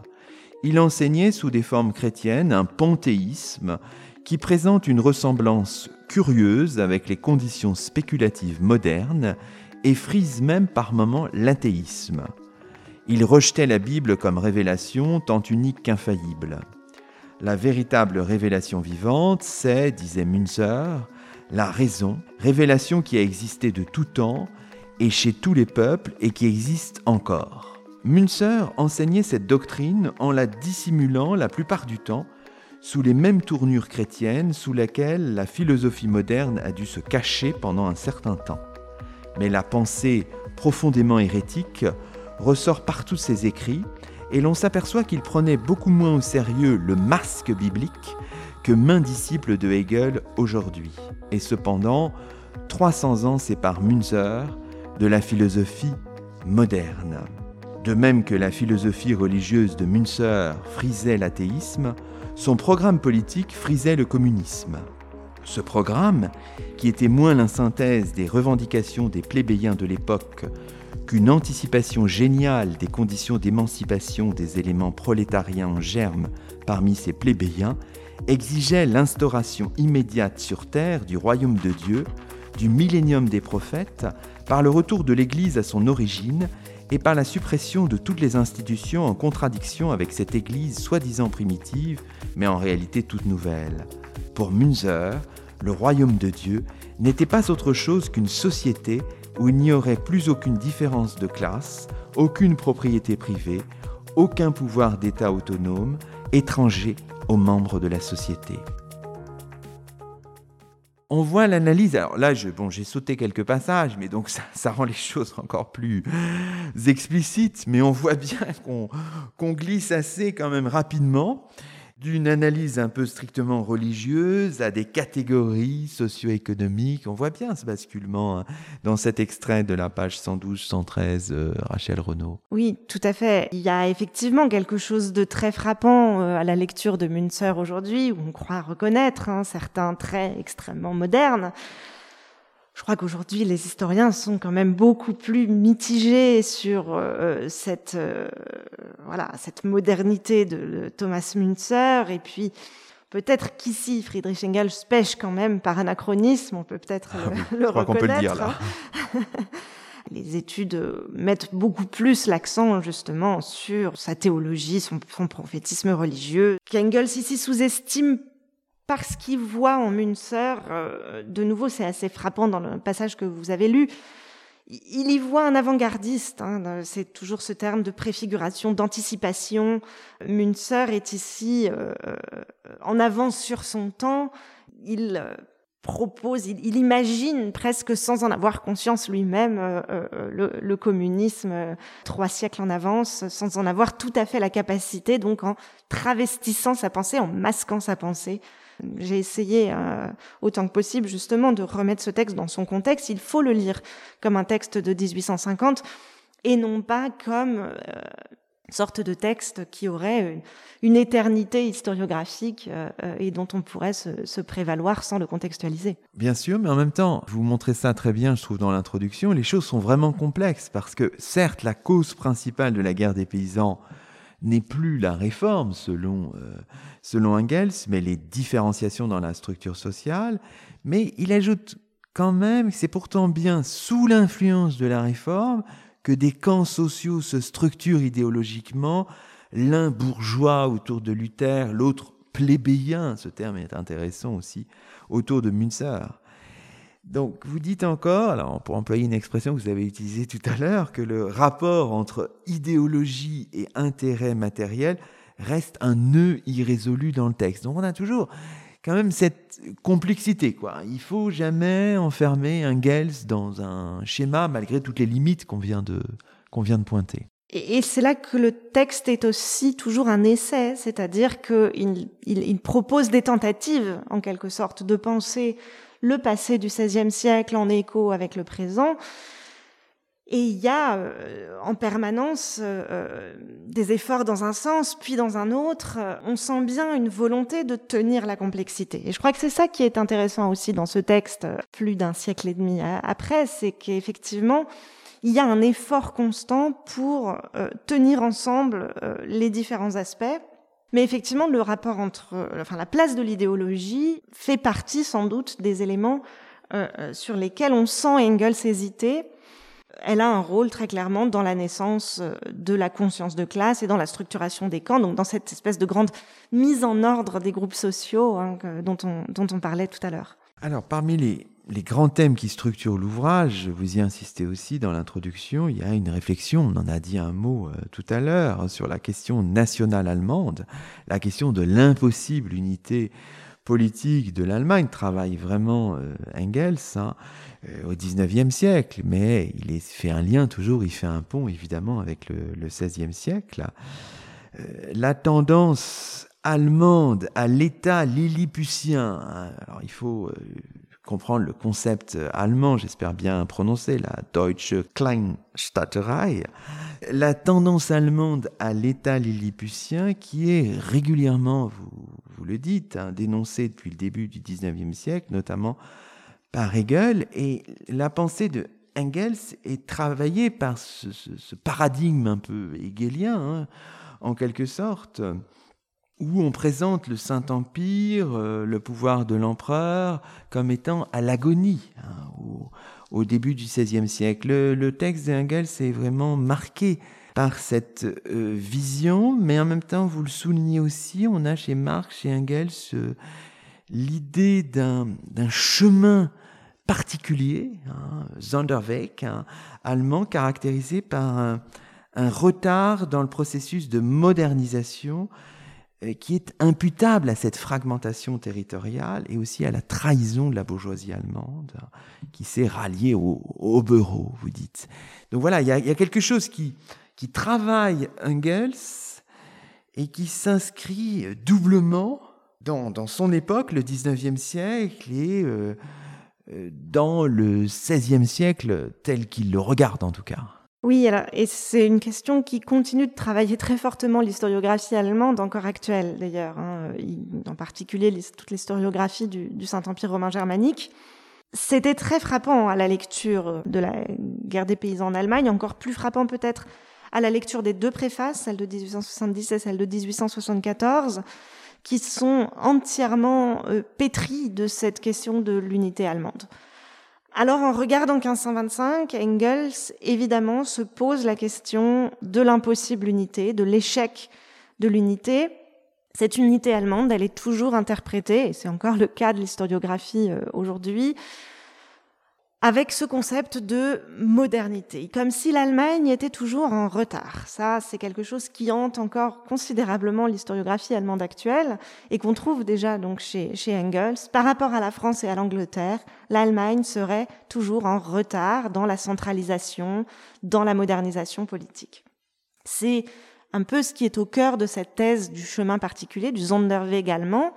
Il enseignait sous des formes chrétiennes un panthéisme qui présente une ressemblance curieuse avec les conditions spéculatives modernes et frise même par moments l'athéisme. Il rejetait la Bible comme révélation tant unique qu'infaillible. La véritable révélation vivante, c'est, disait Münzer, la raison, révélation qui a existé de tout temps et chez tous les peuples et qui existe encore. Münzer enseignait cette doctrine en la dissimulant la plupart du temps sous les mêmes tournures chrétiennes sous lesquelles la philosophie moderne a dû se cacher pendant un certain temps. Mais la pensée profondément hérétique ressort par tous ses écrits et l'on s'aperçoit qu'il prenait beaucoup moins au sérieux le masque biblique que main disciple de Hegel aujourd'hui. Et cependant, 300 ans séparent Münzer de la philosophie moderne. De même que la philosophie religieuse de Münzer frisait l'athéisme, son programme politique frisait le communisme. Ce programme, qui était moins la synthèse des revendications des plébéiens de l'époque qu'une anticipation géniale des conditions d'émancipation des éléments prolétariens en germe parmi ces plébéiens, exigeait l'instauration immédiate sur terre du royaume de Dieu, du millénium des prophètes, par le retour de l'Église à son origine et par la suppression de toutes les institutions en contradiction avec cette Église soi-disant primitive, mais en réalité toute nouvelle. Pour Münzer, le royaume de Dieu n'était pas autre chose qu'une société où il n'y aurait plus aucune différence de classe, aucune propriété privée, aucun pouvoir d'État autonome, étranger aux membres de la société. On voit l'analyse, alors là, bon, j'ai sauté quelques passages, mais donc ça, ça, rend les choses encore plus explicites, mais on voit bien [laughs] qu'on glisse assez quand même rapidement d'une analyse un peu strictement religieuse à des catégories socio-économiques. On voit bien ce basculement hein, dans cet extrait de la page 112-113, euh, Rachel Renaud. Oui, tout à fait. Il y a effectivement quelque chose de très frappant euh, à la lecture de Münzer aujourd'hui, où on croit reconnaître hein, certains traits extrêmement modernes. Je crois qu'aujourd'hui, les historiens sont quand même beaucoup plus mitigés sur euh, cette euh, voilà cette modernité de, Thomas Münzer et puis peut-être qu'ici Friedrich Engels pêche quand même par anachronisme, on peut peut-être ah le, reconnaître. Peut le dire, là. [laughs] les études mettent beaucoup plus l'accent justement sur sa théologie, son, son prophétisme religieux, qu'Engels ici sous-estime parce qu'il voit en Münzer, euh, de nouveau c'est assez frappant dans le passage que vous avez lu, il y voit un avant-gardiste, hein, c'est toujours ce terme de préfiguration, d'anticipation. Münzer est ici euh, euh, en avance sur son temps, il propose, il, imagine presque sans en avoir conscience lui-même le, le, communisme trois siècles en avance, sans en avoir tout à fait la capacité, donc en travestissant sa pensée, en masquant sa pensée, j'ai essayé euh, autant que possible justement de remettre ce texte dans son contexte. Il faut le lire comme un texte de 1850 et non pas comme euh, sorte de texte qui aurait une, éternité historiographique euh, et dont on pourrait se, se, prévaloir sans le contextualiser. Bien sûr, mais en même temps, vous montrez ça très bien, je trouve, dans l'introduction. Les choses sont vraiment complexes parce que certes, la cause principale de la guerre des paysans n'est plus la réforme selon, euh, selon Engels, mais les différenciations dans la structure sociale. Mais il ajoute quand même que c'est pourtant bien sous l'influence de la réforme que des camps sociaux se structurent idéologiquement, l'un bourgeois autour de Luther, l'autre plébéien, ce terme est intéressant aussi, autour de Münzer. Donc vous dites encore, alors pour employer une expression que vous avez utilisée tout à l'heure, que le rapport entre idéologie et intérêt matériel reste un nœud irrésolu dans le texte. Donc on a toujours quand même cette complexité. Quoi. Il faut jamais enfermer un Gels dans un schéma malgré toutes les limites qu'on vient de, qu'on vient de pointer. Et c'est là que le texte est aussi toujours un essai, c'est-à-dire qu'il il, propose des tentatives, en quelque sorte, de penser le passé du XVIe siècle en écho avec le présent. Et il y a euh, en permanence euh, euh, des efforts dans un sens, puis dans un autre. On sent bien une volonté de tenir la complexité. Et je crois que c'est ça qui est intéressant aussi dans ce texte, plus d'un siècle et demi après, c'est qu'effectivement, il y a un effort constant pour tenir ensemble les différents aspects mais effectivement, le rapport entre, euh, enfin, la place de l'idéologie fait partie sans doute des éléments euh, euh, sur lesquels on sent Engels hésiter. Elle a un rôle très clairement dans la naissance de la conscience de classe et dans la structuration des camps, donc dans cette espèce de grande mise en ordre des groupes sociaux hein, dont, on, dont on parlait tout à l'heure. Alors, parmi les, les grands thèmes qui structurent l'ouvrage, vous y insistez aussi dans l'introduction, il y a une réflexion, on en a dit un mot euh, tout à l'heure, sur la question nationale allemande, la question de l'impossible unité politique de l'Allemagne travaille vraiment Engels hein, au XIXe siècle, mais il fait un lien toujours, il fait un pont évidemment avec le, le XVIe siècle. la tendance allemande à l'État lilliputien, hein, alors il faut comprendre le concept allemand, j'espère bien prononcer, la Deutsche Kleinstaaterei, la tendance allemande à l'État lilliputien qui est régulièrement, vous, vous le dites, hein, dénoncée depuis le début du 19e siècle, notamment par Hegel, et la pensée de Engels est travaillée par ce, paradigme un peu hegelien, hein, en quelque sorte, où on présente le Saint-Empire, euh, le pouvoir de l'empereur, comme étant à l'agonie hein, au, début du XVIe siècle. Le, texte d'Engels est vraiment marqué par cette euh, vision, mais en même temps, vous le soulignez aussi, on a chez Marx, chez Engels, euh, l'idée d'un chemin particulier, hein, Sonderweg, allemand, caractérisé par un retard dans le processus de modernisation qui est imputable à cette fragmentation territoriale et aussi à la trahison de la bourgeoisie allemande qui s'est ralliée au, au, bureau, vous dites. Donc voilà, il y a, quelque chose qui, qui travaille Engels et qui s'inscrit doublement dans, dans, son époque, le 19e siècle, et euh, euh, dans le 16e siècle tel qu'il le regarde en tout cas. Oui, et c'est une question qui continue de travailler très fortement l'historiographie allemande, encore actuelle d'ailleurs, hein, en particulier toute l'historiographie du, Saint-Empire romain germanique. C'était très frappant à la lecture de la guerre des paysans en Allemagne, encore plus frappant peut-être à la lecture des deux préfaces, celle de 1870 et celle de 1874, qui sont entièrement euh, pétries de cette question de l'unité allemande. Alors en regardant 1525, Engels évidemment se pose la question de l'impossible unité, de l'échec de l'unité. Cette unité allemande, elle est toujours interprétée, et c'est encore le cas de l'historiographie euh, aujourd'hui, avec ce concept de modernité, comme si l'Allemagne était toujours en retard. Ça, c'est quelque chose qui hante encore considérablement l'historiographie allemande actuelle et qu'on trouve déjà donc chez, Engels. Par rapport à la France et à l'Angleterre, l'Allemagne serait toujours en retard dans la centralisation, dans la modernisation politique. C'est un peu ce qui est au cœur de cette thèse du chemin particulier, du Sonderweg allemand,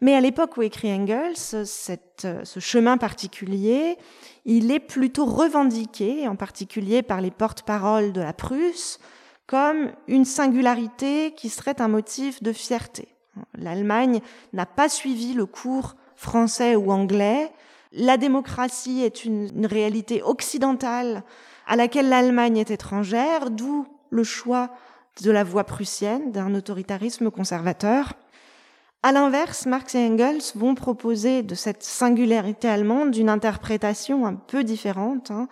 mais à l'époque où écrit Engels, ce chemin particulier, il est plutôt revendiqué, en particulier par les porte-paroles de la Prusse, comme une singularité qui serait un motif de fierté. L'Allemagne n'a pas suivi le cours français ou anglais. La démocratie est une, une réalité occidentale à laquelle l'Allemagne est étrangère, d'où le choix de la voie prussienne, d'un autoritarisme conservateur. À l'inverse, Marx et Engels vont proposer de cette singularité allemande une interprétation un peu différente, hein,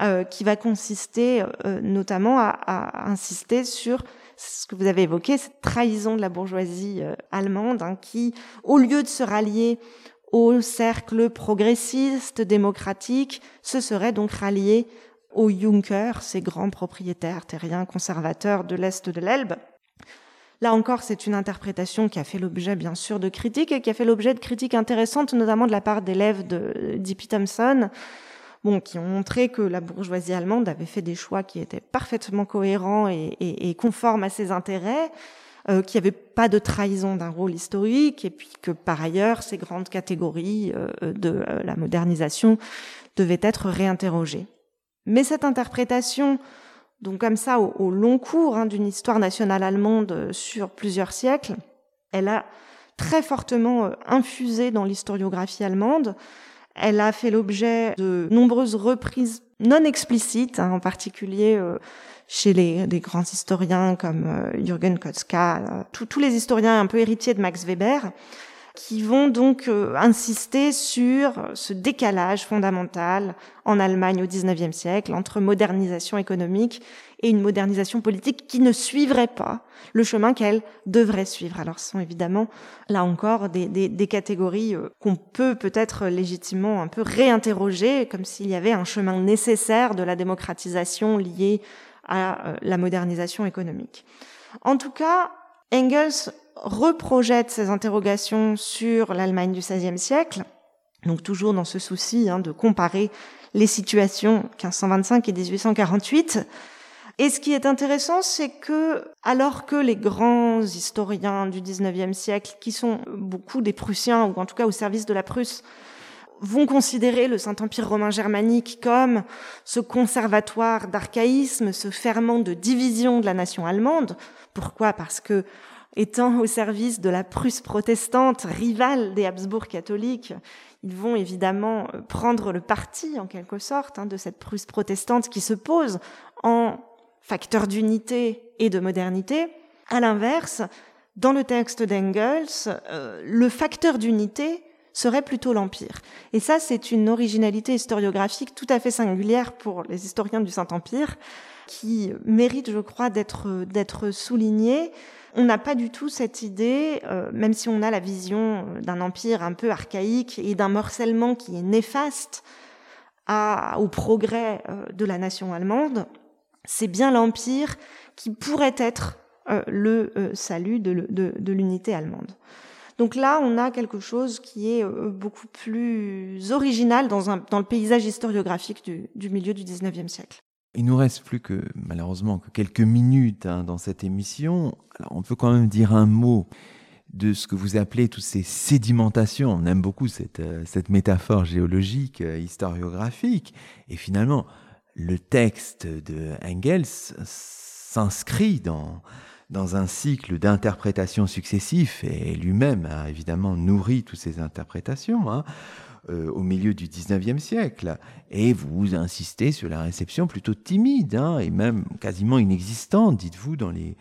euh, qui va consister euh, notamment à, à, insister sur ce que vous avez évoqué, cette trahison de la bourgeoisie euh, allemande, hein, qui, au lieu de se rallier au cercle progressiste, démocratique, se serait donc rallié aux Junkers, ces grands propriétaires terriens conservateurs de l'Est de l'Elbe, Là encore, c'est une interprétation qui a fait l'objet, bien sûr, de critiques et qui a fait l'objet de critiques intéressantes, notamment de la part d'élèves de D.P. Thompson, bon, qui ont montré que la bourgeoisie allemande avait fait des choix qui étaient parfaitement cohérents et, conformes à ses intérêts, euh, qu'il n'y avait pas de trahison d'un rôle historique, et puis que par ailleurs, ces grandes catégories euh, de euh, la modernisation devaient être réinterrogées. Mais cette interprétation donc comme ça, au, long cours hein, d'une histoire nationale allemande euh, sur plusieurs siècles, elle a très fortement euh, infusé dans l'historiographie allemande. Elle a fait l'objet de nombreuses reprises non explicites, hein, en particulier euh, chez les, grands historiens comme Jürgen Kotzka, tous les historiens un peu héritiers de Max Weber, qui vont donc euh, insister sur ce décalage fondamental en Allemagne au XIXe siècle entre modernisation économique et une modernisation politique qui ne suivrait pas le chemin qu'elle devrait suivre. Alors ce sont évidemment, là encore, des, des, des catégories euh, qu'on peut peut-être légitimement un peu réinterroger, comme s'il y avait un chemin nécessaire de la démocratisation lié à euh, la modernisation économique. En tout cas, Engels reprojette ses interrogations sur l'Allemagne du XVIe siècle, donc toujours dans ce souci hein, de comparer les situations 1525 et 1848. Et ce qui est intéressant, c'est que, alors que les grands historiens du XIXe siècle, qui sont beaucoup des Prussiens, ou en tout cas au service de la Prusse, vont considérer le Saint-Empire romain germanique comme ce conservatoire d'archaïsme, ce ferment de division de la nation allemande. Pourquoi? Parce que, étant au service de la Prusse protestante, rivale des Habsbourg catholiques, ils vont évidemment prendre le parti, en quelque sorte, hein, de cette Prusse protestante qui se pose en facteur d'unité et de modernité. À l'inverse, dans le texte d'Engels, euh, le facteur d'unité serait plutôt l'Empire. Et ça, c'est une originalité historiographique tout à fait singulière pour les historiens du Saint-Empire, qui mérite, je crois, d'être d'être soulignée. On n'a pas du tout cette idée, euh, même si on a la vision d'un empire un peu archaïque et d'un morcellement qui est néfaste au progrès euh, de la nation allemande, c'est bien l'empire qui pourrait être euh, le salut de, l'unité allemande. Donc là, on a quelque chose qui est euh, beaucoup plus original dans, le paysage historiographique du, du, milieu du 19e siècle. Il nous reste plus que, malheureusement, que quelques minutes hein, dans cette émission. Alors, on peut quand même dire un mot de ce que vous appelez toutes ces sédimentations. On aime beaucoup cette, euh, cette métaphore géologique, euh, historiographique. Et finalement, le texte de Engels s'inscrit dans, dans un cycle d'interprétations successifs, et lui-même a évidemment nourri toutes ces interprétations hein, euh, au milieu du XIXe siècle. Et vous insistez sur la réception plutôt timide, hein, et même quasiment inexistante, dites-vous, dans les,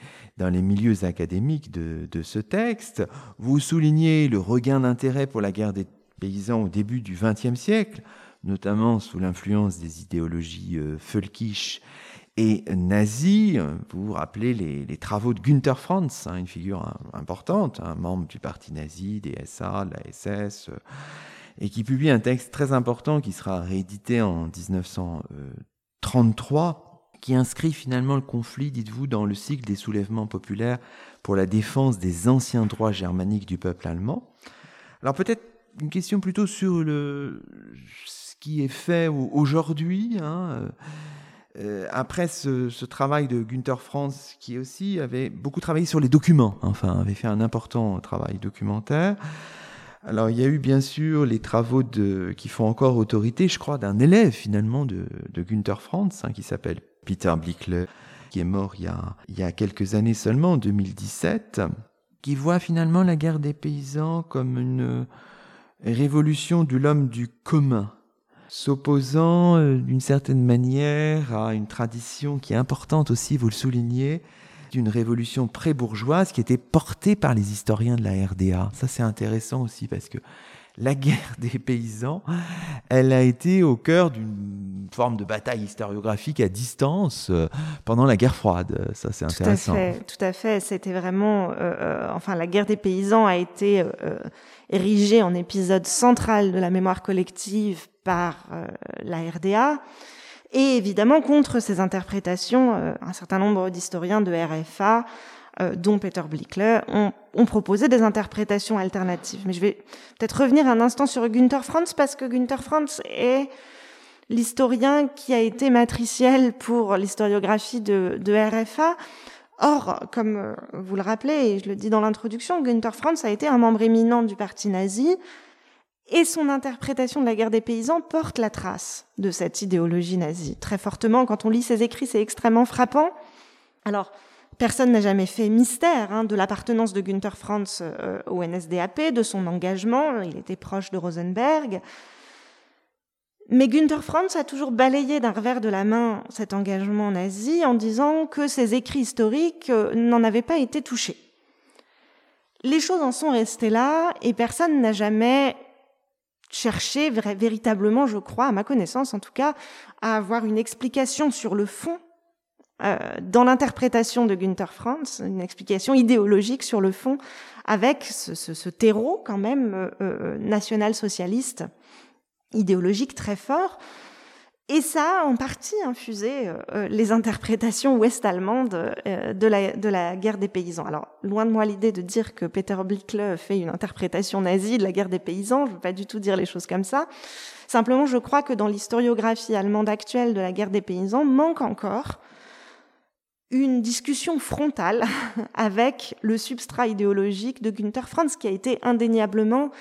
milieux académiques de, ce texte. Vous soulignez le regain d'intérêt pour la guerre des paysans au début du XXe siècle, notamment sous l'influence des idéologies euh, et nazi. Vous vous rappelez les, travaux de Günther Franz, hein, une figure importante, un membre du parti nazi, des SA, de la SS, et qui publie un texte très important qui sera réédité en 1933 qui inscrit finalement le conflit, dites-vous, dans le cycle des soulèvements populaires pour la défense des anciens droits germaniques du peuple allemand. Alors peut-être une question plutôt sur ce qui est fait aujourd'hui. Hein, euh, après ce, travail de Günther Franz, qui aussi avait beaucoup travaillé sur les documents, enfin, avait fait un important travail documentaire. Alors, il y a eu bien sûr les travaux de, qui font encore autorité, je crois, d'un élève finalement de, de Günther Franz, hein, qui s'appelle Peter Blickle, qui est mort il y, a, il y a quelques années seulement, en 2017, qui voit finalement la guerre des paysans comme une révolution de l'homme du commun s'opposant euh, d'une certaine manière à une tradition qui est importante aussi, vous le soulignez, d'une révolution pré-bourgeoise qui était portée par les historiens de la RDA. Ça c'est intéressant aussi parce que la [laughs] guerre des paysans, elle a été au cœur d'une forme de bataille historiographique à distance euh, pendant la guerre froide. Ça, c'est intéressant. Tout à fait. Tout à fait. C'était vraiment, euh, enfin, la guerre des paysans a été érigée en épisode central de la mémoire collective par euh, la RDA. Et évidemment, contre ces interprétations, euh, un certain nombre d'historiens de RFA, euh, dont Peter Blickler, ont, proposé des interprétations alternatives. Mais je vais peut-être revenir un instant sur Günther Franz, parce que Günther Franz est l'historien qui a été matriciel pour l'historiographie de, de, RFA. Or, comme vous le rappelez, et je le dis dans l'introduction, Günther Franz a été un membre éminent du parti nazi, et son interprétation de la guerre des paysans porte la trace de cette idéologie nazie. Très fortement, quand on lit ses écrits, c'est extrêmement frappant. Alors, personne n'a jamais fait mystère hein, de l'appartenance de Günther Franz euh, au NSDAP, de son engagement. Il était proche de Rosenberg. Mais Günther Franz a toujours balayé d'un revers de la main cet engagement nazi en disant que ses écrits historiques euh, n'en avaient pas été touchés. Les choses en sont restées là et personne n'a jamais chercher véritablement, je crois, à ma connaissance en tout cas, à avoir une explication sur le fond euh, dans l'interprétation de Günther Franz, une explication idéologique sur le fond, avec ce, ce, ce terreau quand même euh, euh national-socialiste, idéologique très fort. Et ça a en partie infusé euh, euh, les interprétations ouest-allemandes euh, de, la, de la guerre des paysans. Alors, loin de moi l'idée de dire que Peter Blickle fait une interprétation nazie de la guerre des paysans, je ne veux pas du tout dire les choses comme ça. Simplement, je crois que dans l'historiographie allemande actuelle de la guerre des paysans, manque encore une discussion frontale [laughs] avec le substrat idéologique de Günther Franz, qui a été indéniablement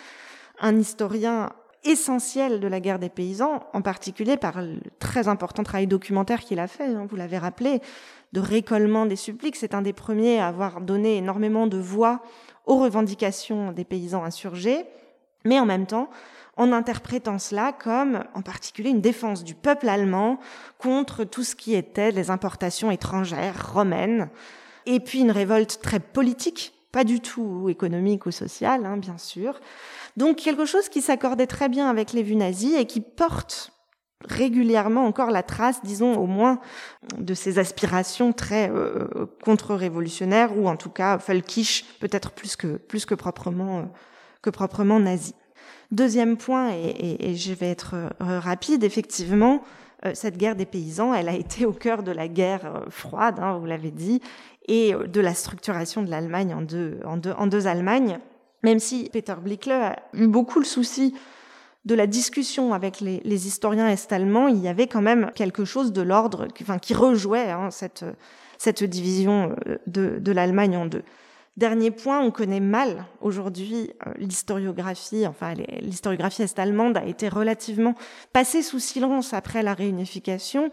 un historien essentiel de la guerre des paysans, en particulier par le très important travail documentaire qu'il a fait, hein, vous l'avez rappelé, de récollement des suppliques. C'est un des premiers à avoir donné énormément de voix aux revendications des paysans insurgés, mais en même temps, en interprétant cela comme en particulier une défense du peuple allemand contre tout ce qui était les importations étrangères romaines, et puis une révolte très politique, pas du tout économique ou sociale, hein, bien sûr, donc quelque chose qui s'accordait très bien avec les vues nazies et qui porte régulièrement encore la trace, disons au moins, de ces aspirations très euh, contre-révolutionnaires ou en tout cas folkish, peut-être plus que plus que proprement euh, que proprement nazi. Deuxième point, et, je vais être euh, rapide, effectivement, cette guerre des paysans, elle a été au cœur de la guerre froide, hein, vous l'avez dit, et de la structuration de l'Allemagne en deux, en deux, en deux Allemagnes. Même si Peter Blickle a eu beaucoup le souci de la discussion avec les, historiens est-allemands, il y avait quand même quelque chose de l'ordre, qui rejouait hein, cette, division euh, de, de l'Allemagne en deux. Dernier point, on connaît mal aujourd'hui euh, l'historiographie, enfin l'historiographie est-allemande a été relativement passée sous silence après la réunification,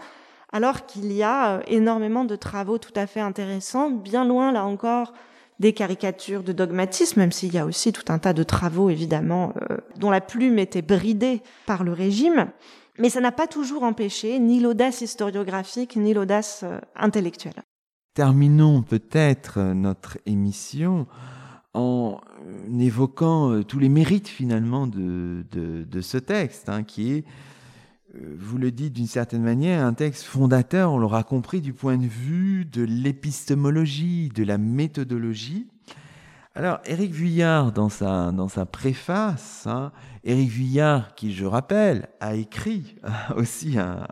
alors qu'il y a euh, énormément de travaux tout à fait intéressants, bien loin là encore des caricatures de dogmatisme, même s'il y a aussi tout un tas de travaux, évidemment, euh, dont la plume était bridée par le régime. Mais ça n'a pas toujours empêché ni l'audace historiographique, ni l'audace euh, intellectuelle. Terminons peut-être notre émission en évoquant euh, tous les mérites finalement de, ce texte, hein, qui est euh, vous le dites d'une certaine manière, un texte fondateur, on l'aura compris, du point de vue de l'épistémologie, de la méthodologie. Alors, Éric Vuillard, dans sa, dans sa préface, hein, Éric Vuillard, qui, je rappelle, a écrit aussi un,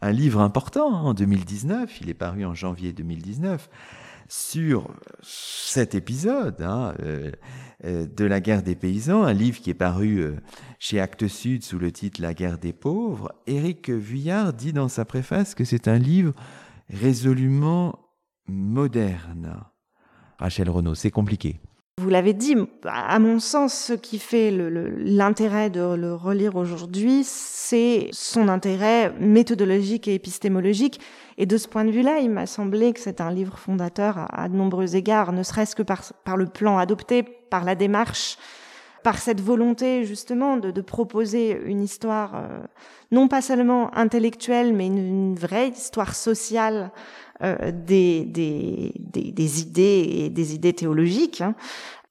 un livre important hein, en 2019, il est paru en janvier 2019, sur cet épisode hein, euh, euh, de la guerre des paysans, un livre qui est paru euh, chez Actes Sud sous le titre La guerre des pauvres. Éric Vuillard dit dans sa préface que c'est un livre résolument moderne. Rachel Renaud, c'est compliqué. Vous l'avez dit, à mon sens, ce qui fait l'intérêt de le relire aujourd'hui, c'est son intérêt méthodologique et épistémologique. Et de ce point de vue-là, il m'a semblé que c'est un livre fondateur à, de nombreux égards, ne serait-ce que par, le plan adopté, par la démarche, par cette volonté justement de, de proposer une histoire euh, non pas seulement intellectuelle, mais une, vraie histoire sociale euh, des, des, des, des, idées des idées théologiques, hein,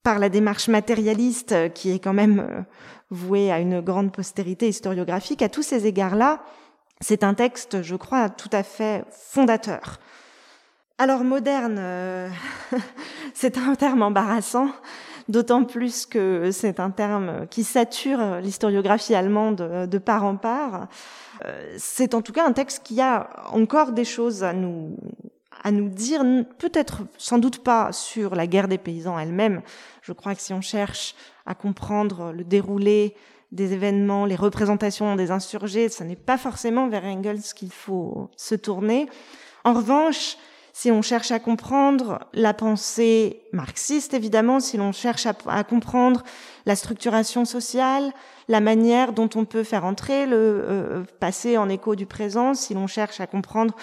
par la démarche matérialiste euh, qui est quand même euh, vouée à une grande postérité historiographique. À tous ces égards-là, c'est un texte, je crois, tout à fait fondateur. Alors moderne, [laughs] c'est un terme embarrassant, d'autant plus que c'est un terme qui sature l'historiographie allemande de part en part. Euh, c'est en tout cas un texte qui a encore des choses à nous à nous dire, peut-être sans doute pas sur la guerre des paysans elle-même. Je crois que si on cherche à comprendre le déroulé des événements, les représentations des insurgés, ce n'est pas forcément vers Engels qu'il faut se tourner. En revanche, si on cherche à comprendre la pensée marxiste, évidemment, si l'on cherche à, comprendre la structuration sociale, la manière dont on peut faire entrer le euh, passé en écho du présent, si l'on cherche à comprendre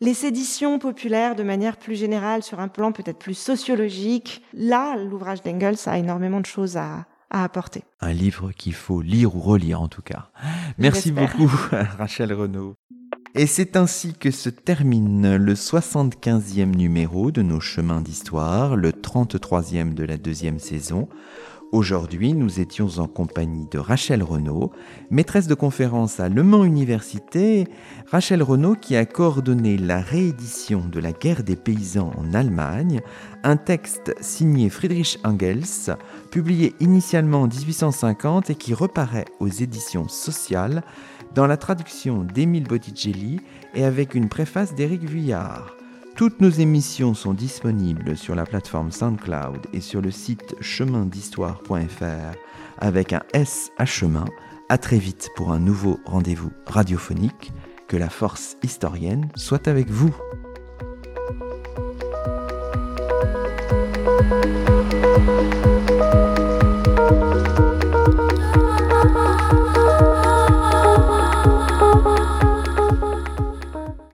les séditions populaires de manière plus générale sur un plan peut-être plus sociologique, là, l'ouvrage d'Engels a énormément de choses à, à apporter. Un livre qu'il faut lire ou relire en tout cas. Merci beaucoup, [laughs] Rachel Renaud. Et c'est ainsi que se termine le 75e numéro de nos chemins d'histoire, le 33e de la deuxième saison. Aujourd'hui, nous étions en compagnie de Rachel Renaud, maîtresse de conférence à Le Mans Université. Rachel Renaud qui a coordonné la réédition de La guerre des paysans en Allemagne, un texte signé Friedrich Engels, publié initialement en 1850 et qui reparaît aux éditions sociales dans la traduction d'Émile Botticelli et avec une préface d'Éric Vuillard. Toutes nos émissions sont disponibles sur la plateforme SoundCloud et sur le site chemindhistoire.fr avec un S à chemin. À très vite pour un nouveau rendez-vous radiophonique. Que la force historienne soit avec vous.